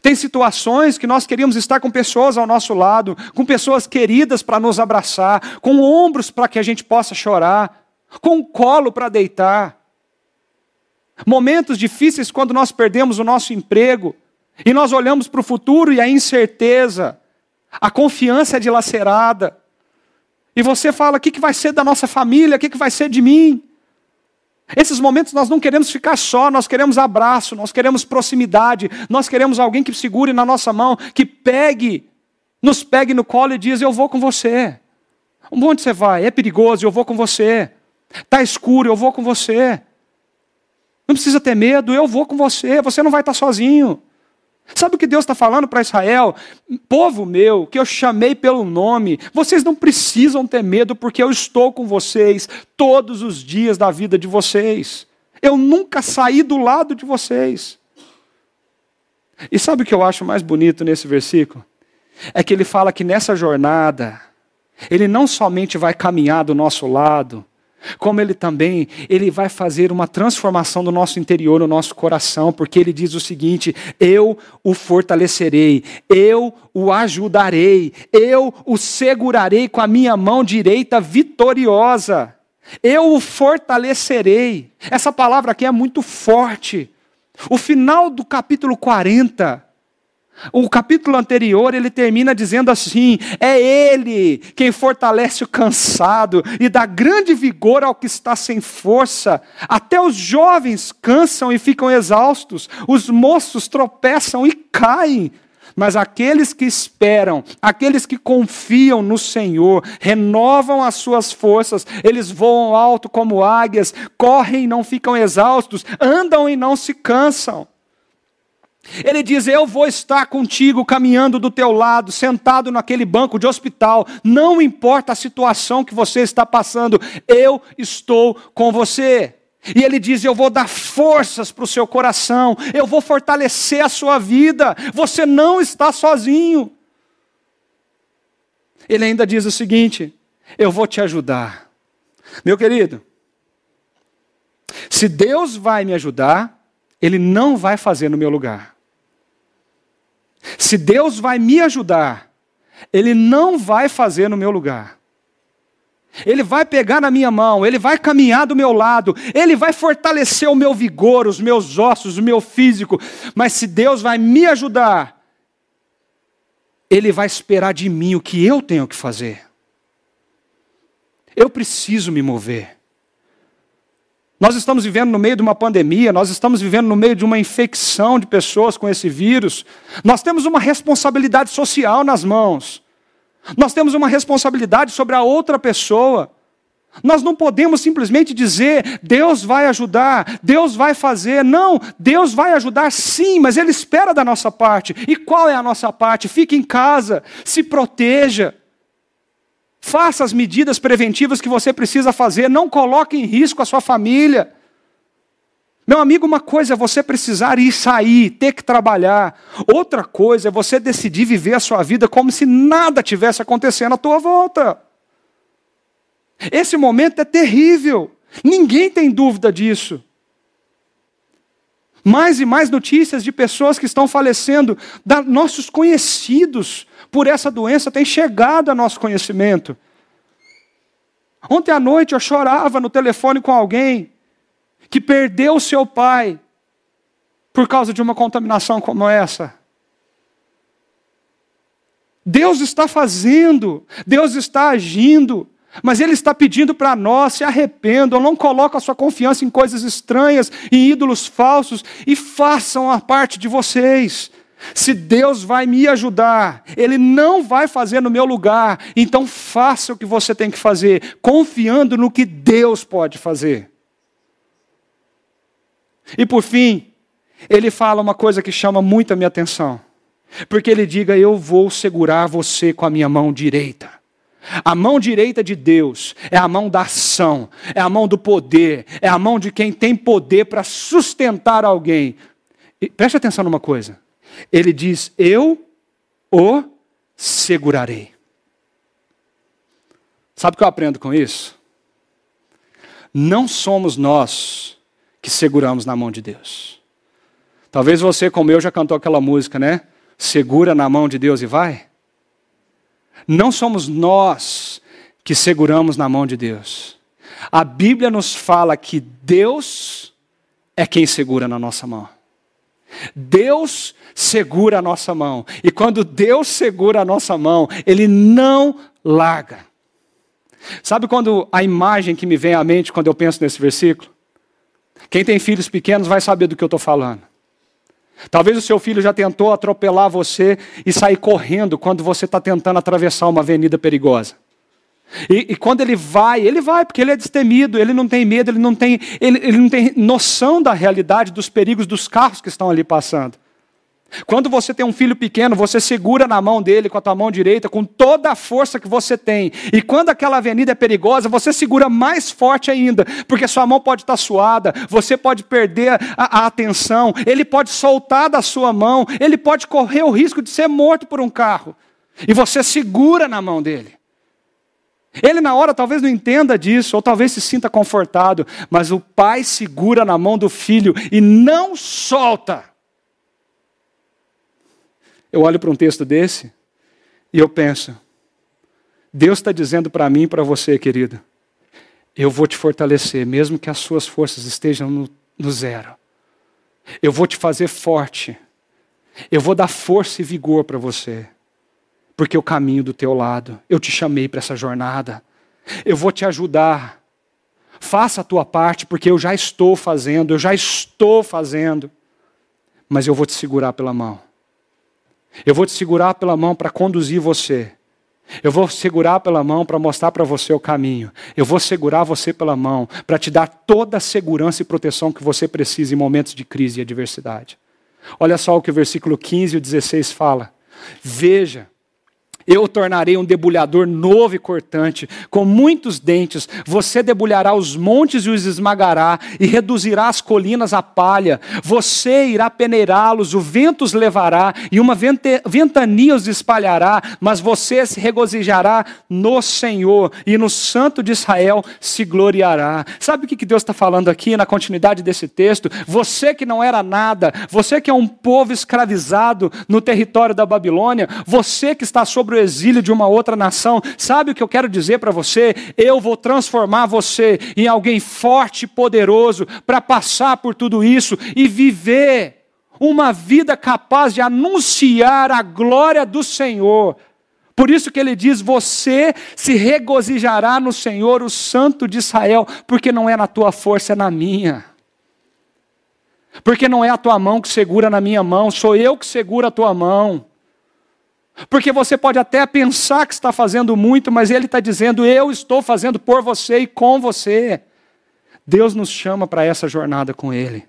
Tem situações que nós queríamos estar com pessoas ao nosso lado, com pessoas queridas para nos abraçar, com ombros para que a gente possa chorar, com um colo para deitar. Momentos difíceis quando nós perdemos o nosso emprego e nós olhamos para o futuro e a incerteza, a confiança é dilacerada. E você fala: o que vai ser da nossa família? O que vai ser de mim? Esses momentos nós não queremos ficar só, nós queremos abraço, nós queremos proximidade, nós queremos alguém que segure na nossa mão, que pegue, nos pegue no colo e diz: Eu vou com você. Onde você vai? É perigoso, eu vou com você. Está escuro, eu vou com você. Não precisa ter medo, eu vou com você, você não vai estar sozinho. Sabe o que Deus está falando para Israel? Povo meu, que eu chamei pelo nome, vocês não precisam ter medo, porque eu estou com vocês todos os dias da vida de vocês. Eu nunca saí do lado de vocês. E sabe o que eu acho mais bonito nesse versículo? É que ele fala que nessa jornada, ele não somente vai caminhar do nosso lado, como ele também, ele vai fazer uma transformação do nosso interior, no nosso coração, porque ele diz o seguinte: eu o fortalecerei, eu o ajudarei, eu o segurarei com a minha mão direita vitoriosa. Eu o fortalecerei. Essa palavra aqui é muito forte. O final do capítulo 40 O capítulo anterior ele termina dizendo assim: é Ele quem fortalece o cansado e dá grande vigor ao que está sem força. Até os jovens cansam e ficam exaustos, os moços tropeçam e caem. Mas aqueles que esperam, aqueles que confiam no Senhor, renovam as suas forças, eles voam alto como águias, correm e não ficam exaustos, andam e não se cansam. Ele diz: Eu vou estar contigo, caminhando do teu lado, sentado naquele banco de hospital, não importa a situação que você está passando, eu estou com você. E ele diz: Eu vou dar forças para o seu coração, eu vou fortalecer a sua vida, você não está sozinho. Ele ainda diz o seguinte: Eu vou te ajudar. Meu querido, se Deus vai me ajudar, Ele não vai fazer no meu lugar. Se Deus vai me ajudar, Ele não vai fazer no meu lugar. Ele vai pegar na minha mão, ele vai caminhar do meu lado, ele vai fortalecer o meu vigor, os meus ossos, o meu físico. Mas se Deus vai me ajudar, ele vai esperar de mim o que eu tenho que fazer. Eu preciso me mover. Nós estamos vivendo no meio de uma pandemia, nós estamos vivendo no meio de uma infecção de pessoas com esse vírus. Nós temos uma responsabilidade social nas mãos. Nós temos uma responsabilidade sobre a outra pessoa. Nós não podemos simplesmente dizer, Deus vai ajudar, Deus vai fazer. Não, Deus vai ajudar sim, mas Ele espera da nossa parte. E qual é a nossa parte? Fique em casa, se proteja. Faça as medidas preventivas que você precisa fazer, não coloque em risco a sua família. Meu amigo, uma coisa é você precisar ir sair, ter que trabalhar. Outra coisa é você decidir viver a sua vida como se nada tivesse acontecendo à tua volta. Esse momento é terrível. Ninguém tem dúvida disso. Mais e mais notícias de pessoas que estão falecendo, da, nossos conhecidos por essa doença têm chegado a nosso conhecimento. Ontem à noite eu chorava no telefone com alguém que perdeu seu pai por causa de uma contaminação como essa. Deus está fazendo, Deus está agindo, mas Ele está pedindo para nós: se arrependam, não coloquem a sua confiança em coisas estranhas, em ídolos falsos, e façam a parte de vocês. Se Deus vai me ajudar, Ele não vai fazer no meu lugar, então faça o que você tem que fazer, confiando no que Deus pode fazer. E por fim, ele fala uma coisa que chama muito a minha atenção. Porque ele diga: Eu vou segurar você com a minha mão direita. A mão direita de Deus é a mão da ação, é a mão do poder, é a mão de quem tem poder para sustentar alguém. E preste atenção numa coisa. Ele diz: Eu o segurarei. Sabe o que eu aprendo com isso? Não somos nós que seguramos na mão de Deus. Talvez você, como eu, já cantou aquela música, né? Segura na mão de Deus e vai. Não somos nós que seguramos na mão de Deus. A Bíblia nos fala que Deus é quem segura na nossa mão. Deus segura a nossa mão. E quando Deus segura a nossa mão, Ele não larga. Sabe quando a imagem que me vem à mente quando eu penso nesse versículo? Quem tem filhos pequenos vai saber do que eu estou falando. Talvez o seu filho já tentou atropelar você e sair correndo quando você está tentando atravessar uma avenida perigosa. E, e, quando ele vai, ele vai, porque ele é destemido, ele não tem medo, ele não tem, ele, ele não tem noção da realidade dos perigos dos carros que estão ali passando. Quando você tem um filho pequeno, você segura na mão dele com a tua mão direita, com toda a força que você tem. E quando aquela avenida é perigosa, você segura mais forte ainda, porque sua mão pode estar suada, você pode perder a, a atenção, ele pode soltar da sua mão, ele pode correr o risco de ser morto por um carro. E você segura na mão dele. Ele, na hora, talvez não entenda disso, ou talvez se sinta confortado, mas o pai segura na mão do filho e não solta. Eu olho para um texto desse e eu penso: Deus está dizendo para mim e para você, querido, eu vou te fortalecer, mesmo que as suas forças estejam no, no zero. Eu vou te fazer forte. Eu vou dar força e vigor para você, porque eu caminho do teu lado. Eu te chamei para essa jornada. Eu vou te ajudar. Faça a tua parte, porque eu já estou fazendo, eu já estou fazendo. Mas eu vou te segurar pela mão. Eu vou te segurar pela mão para conduzir você. Eu vou segurar pela mão para mostrar para você o caminho. Eu vou segurar você pela mão para te dar toda a segurança e proteção que você precisa em momentos de crise e adversidade. Olha só o que o versículo 15 e 16 fala. Veja, eu tornarei um debulhador novo e cortante, com muitos dentes. Você debulhará os montes e os esmagará, e reduzirá as colinas a palha. Você irá peneirá-los, o vento os levará, e uma ventania os espalhará. Mas você se regozijará no Senhor, e no Santo de Israel se gloriará. Sabe o que Deus está falando aqui na continuidade desse texto? Você que não era nada, você que é um povo escravizado no território da Babilônia, você que está sobre o exílio de uma outra nação, sabe o que eu quero dizer para você? Eu vou transformar você em alguém forte e poderoso para passar por tudo isso e viver uma vida capaz de anunciar a glória do Senhor. Por isso que ele diz: Você se regozijará no Senhor, o Santo de Israel, porque não é na tua força, é na minha. Porque não é a tua mão que segura na minha mão, sou eu que seguro a tua mão. Porque você pode até pensar que está fazendo muito, mas Ele está dizendo: Eu estou fazendo por você e com você. Deus nos chama para essa jornada com Ele.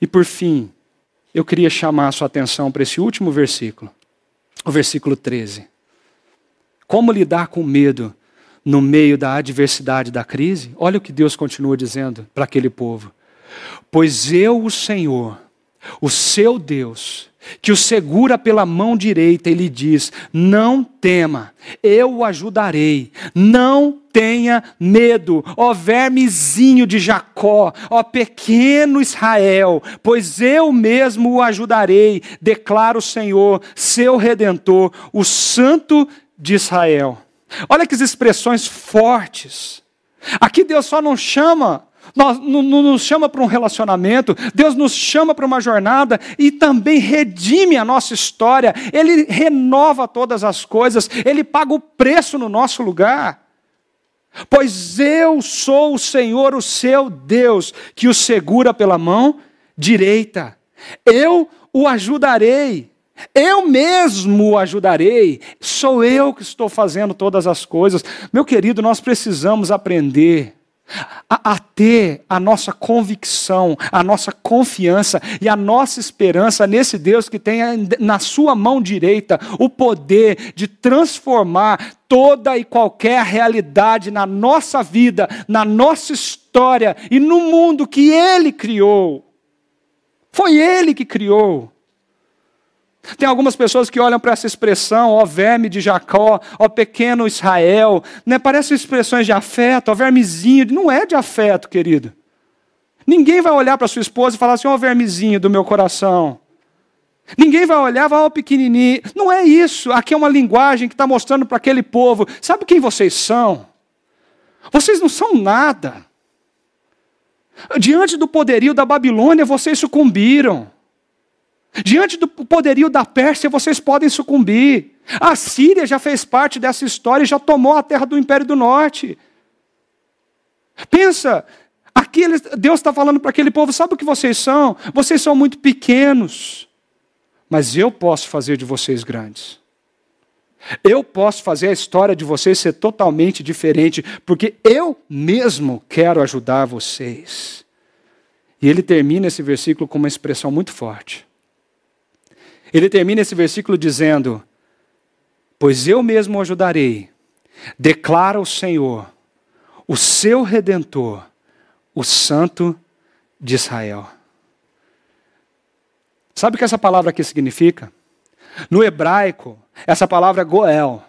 E por fim, eu queria chamar a sua atenção para esse último versículo, o versículo 13. Como lidar com medo no meio da adversidade da crise? Olha o que Deus continua dizendo para aquele povo. Pois eu, o Senhor, o seu Deus, que o segura pela mão direita e lhe diz: Não tema, eu o ajudarei, não tenha medo, ó vermezinho de Jacó, ó pequeno Israel, pois eu mesmo o ajudarei, declara o Senhor, seu redentor, o Santo de Israel. Olha que expressões fortes. Aqui Deus só não chama nós, nos chama para um relacionamento, Deus nos chama para uma jornada e também redime a nossa história, Ele renova todas as coisas, Ele paga o preço no nosso lugar. Pois eu sou o Senhor, o seu Deus, que o segura pela mão direita. Eu o ajudarei. Eu mesmo o ajudarei. Sou eu que estou fazendo todas as coisas. Meu querido, nós precisamos aprender a, a, ter a nossa convicção, a nossa confiança e a nossa esperança nesse Deus que tem na sua mão direita o poder de transformar toda e qualquer realidade na nossa vida, na nossa história e no mundo que Ele criou. Foi Ele que criou. Tem algumas pessoas que olham para essa expressão, ó verme de Jacó, ó pequeno Israel, né? parecem expressões de afeto, ó vermezinho. Não é de afeto, querido. Ninguém vai olhar para sua esposa e falar assim, ó vermezinho do meu coração. Ninguém vai olhar, vai, ó pequenininho. Não é isso. Aqui é uma linguagem que está mostrando para aquele povo, sabe quem vocês são? Vocês não são nada. Diante do poderio da Babilônia, vocês sucumbiram. Diante do poderio da Pérsia, vocês podem sucumbir. A Síria já fez parte dessa história e já tomou a terra do Império do Norte. Pensa, aqui Deus está falando para aquele povo: sabe o que vocês são? Vocês são muito pequenos, mas eu posso fazer de vocês grandes. Eu posso fazer a história de vocês ser totalmente diferente, porque eu mesmo quero ajudar vocês. E ele termina esse versículo com uma expressão muito forte. Ele termina esse versículo dizendo: Pois eu mesmo o ajudarei, declara o Senhor, o seu redentor, o Santo de Israel. Sabe o que essa palavra aqui significa? No hebraico, essa palavra é Goel.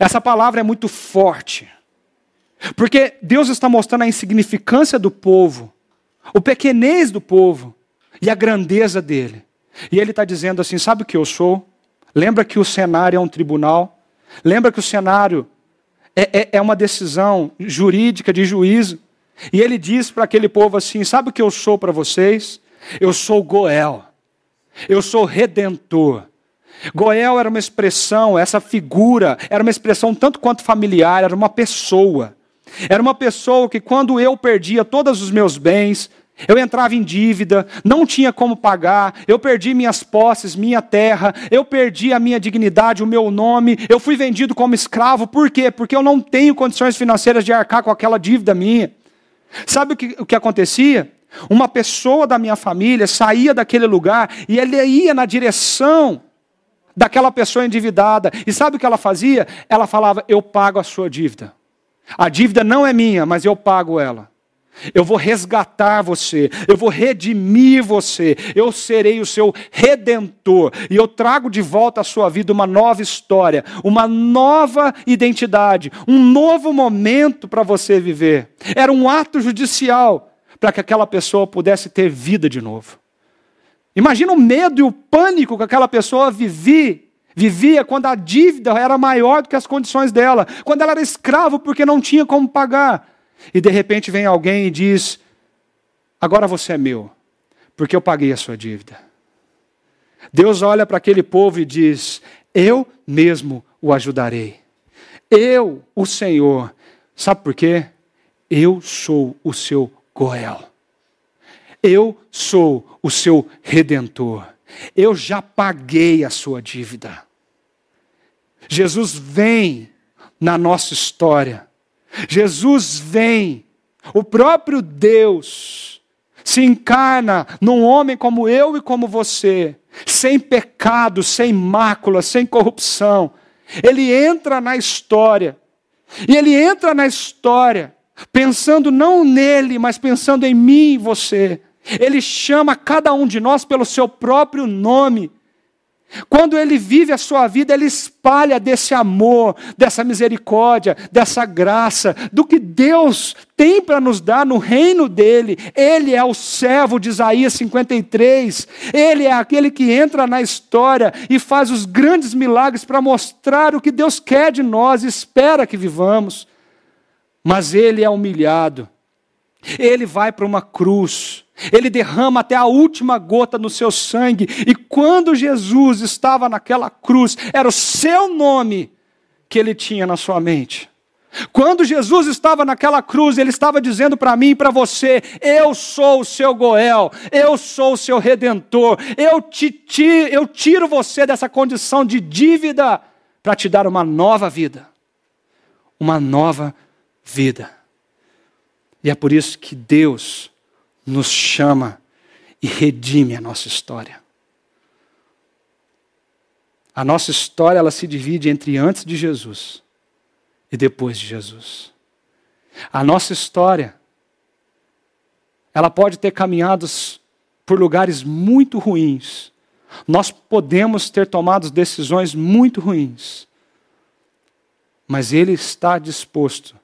Essa palavra é muito forte. Porque Deus está mostrando a insignificância do povo, o pequenez do povo e a grandeza dele. E ele está dizendo assim: sabe o que eu sou? Lembra que o cenário é um tribunal? Lembra que o cenário é, é, é uma decisão jurídica de juízo? E ele diz para aquele povo assim: sabe o que eu sou para vocês? Eu sou Goel. Eu sou redentor. Goel era uma expressão, essa figura, era uma expressão tanto quanto familiar, era uma pessoa. Era uma pessoa que, quando eu perdia todos os meus bens, eu entrava em dívida, não tinha como pagar, eu perdi minhas posses, minha terra, eu perdi a minha dignidade, o meu nome, eu fui vendido como escravo, por quê? Porque eu não tenho condições financeiras de arcar com aquela dívida minha. Sabe o que, o que acontecia? Uma pessoa da minha família saía daquele lugar e ele ia na direção daquela pessoa endividada. E sabe o que ela fazia? Ela falava: Eu pago a sua dívida. A dívida não é minha, mas eu pago ela. Eu vou resgatar você, eu vou redimir você, eu serei o seu redentor, e eu trago de volta à sua vida uma nova história, uma nova identidade, um novo momento para você viver. Era um ato judicial para que aquela pessoa pudesse ter vida de novo. Imagina o medo e o pânico que aquela pessoa vivia, vivia quando a dívida era maior do que as condições dela, quando ela era escravo porque não tinha como pagar. E de repente vem alguém e diz: Agora você é meu, porque eu paguei a sua dívida. Deus olha para aquele povo e diz: Eu mesmo o ajudarei. Eu, o Senhor. Sabe por quê? Eu sou o seu Goel. Eu sou o seu redentor. Eu já paguei a sua dívida. Jesus vem na nossa história. Jesus vem, o próprio Deus se encarna num homem como eu e como você, sem pecado, sem mácula, sem corrupção. Ele entra na história. E ele entra na história pensando não nele, mas pensando em mim e você. Ele chama cada um de nós pelo seu próprio nome. Quando ele vive a sua vida, ele espalha desse amor, dessa misericórdia, dessa graça, do que Deus tem para nos dar no reino dele. Ele é o servo de Isaías 53. Ele é aquele que entra na história e faz os grandes milagres para mostrar o que Deus quer de nós, espera que vivamos. Mas ele é humilhado. Ele vai para uma cruz ele derrama até a última gota no seu sangue. E quando Jesus estava naquela cruz, era o seu nome que ele tinha na sua mente. Quando Jesus estava naquela cruz, ele estava dizendo para mim e para você: Eu sou o seu Goel, eu sou o seu redentor, eu, te, te, eu tiro você dessa condição de dívida para te dar uma nova vida. Uma nova vida. E é por isso que Deus nos chama e redime a nossa história. A nossa história ela se divide entre antes de Jesus e depois de Jesus. A nossa história ela pode ter caminhados por lugares muito ruins. Nós podemos ter tomado decisões muito ruins. Mas ele está disposto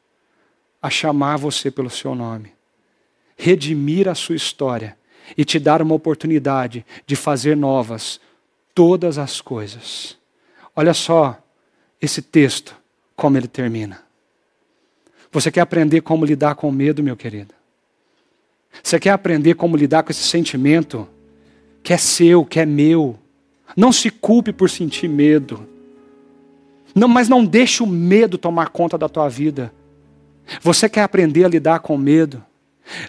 a chamar você pelo seu nome redimir a sua história e te dar uma oportunidade de fazer novas todas as coisas. Olha só esse texto, como ele termina. Você quer aprender como lidar com o medo, meu querido? Você quer aprender como lidar com esse sentimento que é seu, que é meu? Não se culpe por sentir medo. Não, mas não deixe o medo tomar conta da tua vida. Você quer aprender a lidar com medo?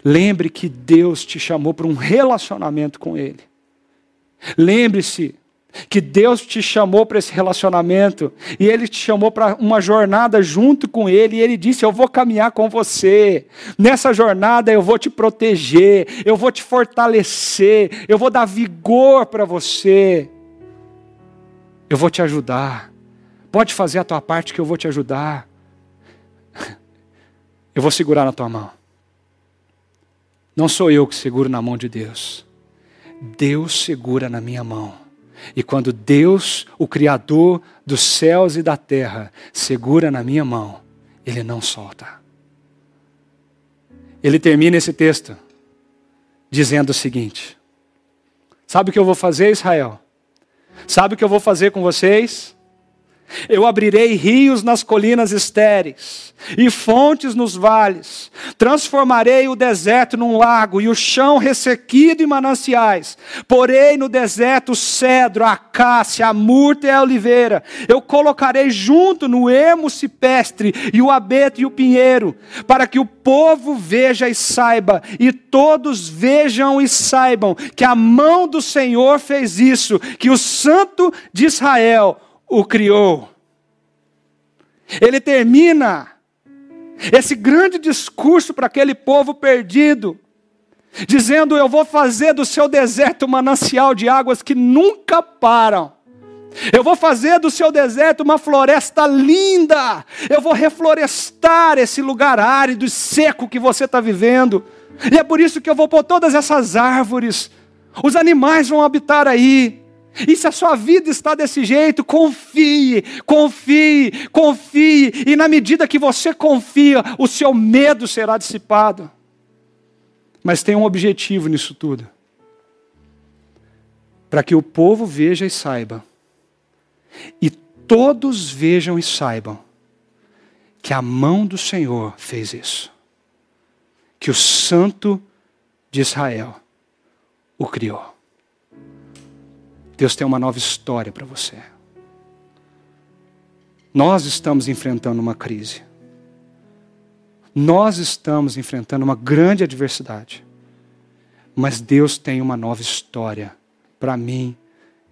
Lembre que Deus te chamou para um relacionamento com Ele. Lembre-se que Deus te chamou para esse relacionamento e Ele te chamou para uma jornada junto com Ele. E Ele disse: Eu vou caminhar com você. Nessa jornada eu vou te proteger, eu vou te fortalecer, eu vou dar vigor para você. Eu vou te ajudar. Pode fazer a tua parte que eu vou te ajudar. Eu vou segurar na tua mão. Não sou eu que seguro na mão de Deus. Deus segura na minha mão. E quando Deus, o Criador dos céus e da terra, segura na minha mão, Ele não solta. Ele termina esse texto dizendo o seguinte: Sabe o que eu vou fazer, Israel? Sabe o que eu vou fazer com vocês? Eu abrirei rios nas colinas estéreis e fontes nos vales. Transformarei o deserto num lago e o chão ressequido em mananciais. Porei no deserto o cedro, a acácia, a murta e a oliveira. Eu colocarei junto no emo cipestre e o abeto e o pinheiro, para que o povo veja e saiba, e todos vejam e saibam que a mão do Senhor fez isso, que o Santo de Israel o criou. Ele termina esse grande discurso para aquele povo perdido, dizendo: Eu vou fazer do seu deserto manancial de águas que nunca param. Eu vou fazer do seu deserto uma floresta linda. Eu vou reflorestar esse lugar árido e seco que você está vivendo. E é por isso que eu vou pôr todas essas árvores. Os animais vão habitar aí. E se a sua vida está desse jeito, confie, confie, confie. E na medida que você confia, o seu medo será dissipado. Mas tem um objetivo nisso tudo: para que o povo veja e saiba, e todos vejam e saibam, que a mão do Senhor fez isso, que o Santo de Israel o criou. Deus tem uma nova história para você. Nós estamos enfrentando uma crise. Nós estamos enfrentando uma grande adversidade. Mas Deus tem uma nova história para mim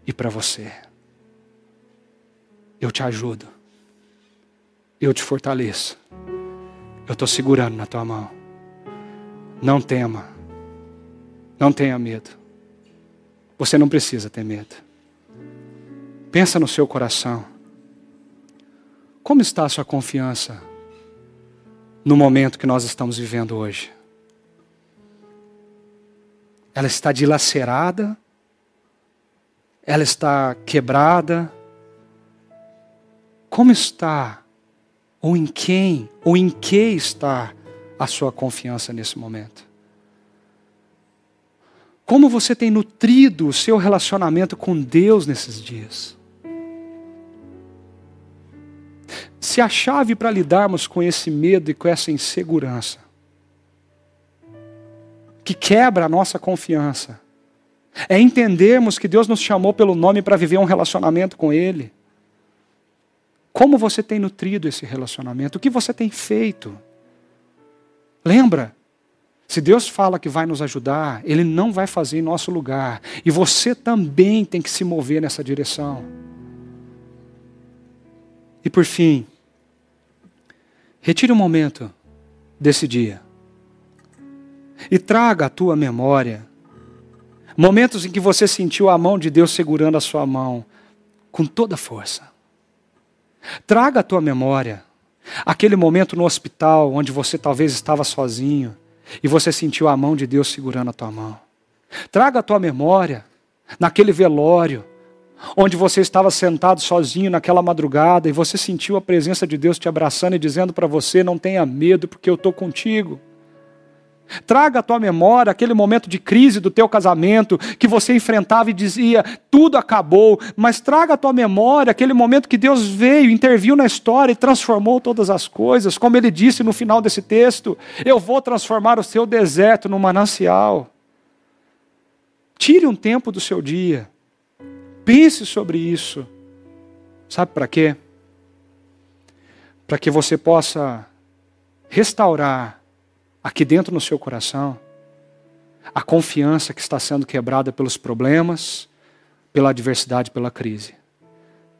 e para você. Eu te ajudo. Eu te fortaleço. Eu estou segurando na tua mão. Não tema. Não tenha medo. Você não precisa ter medo. Pensa no seu coração. Como está a sua confiança no momento que nós estamos vivendo hoje? Ela está dilacerada? Ela está quebrada? Como está? Ou em quem? Ou em que está a sua confiança nesse momento? Como você tem nutrido o seu relacionamento com Deus nesses dias? Se a chave para lidarmos com esse medo e com essa insegurança, que quebra a nossa confiança, é entendermos que Deus nos chamou pelo nome para viver um relacionamento com Ele. Como você tem nutrido esse relacionamento? O que você tem feito? Lembra, se Deus fala que vai nos ajudar, Ele não vai fazer em nosso lugar. E você também tem que se mover nessa direção. E por fim, retire um momento desse dia e traga à tua memória momentos em que você sentiu a mão de Deus segurando a sua mão com toda a força. Traga à tua memória aquele momento no hospital onde você talvez estava sozinho e você sentiu a mão de Deus segurando a tua mão. Traga a tua memória naquele velório, onde você estava sentado sozinho naquela madrugada e você sentiu a presença de Deus te abraçando e dizendo para você: não tenha medo, porque eu estou contigo. Traga à tua memória aquele momento de crise do teu casamento, que você enfrentava e dizia, tudo acabou, mas traga à tua memória aquele momento que Deus veio, interviu na história e transformou todas as coisas, como ele disse no final desse texto: Eu vou transformar o seu deserto num manancial. Tire um tempo do seu dia, pense sobre isso. Sabe para quê? Para que você possa restaurar aqui dentro no seu coração, a confiança que está sendo quebrada pelos problemas, pela adversidade, pela crise.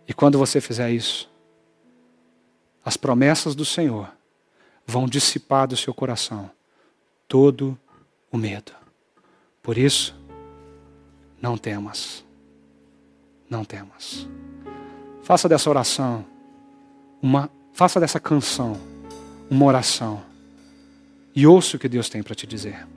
E quando você fizer isso, as promessas do Senhor vão dissipar do seu coração todo o medo. Por isso, não temas. Não temas. Faça dessa oração uma faça dessa canção uma oração e ouça o que Deus tem para te dizer.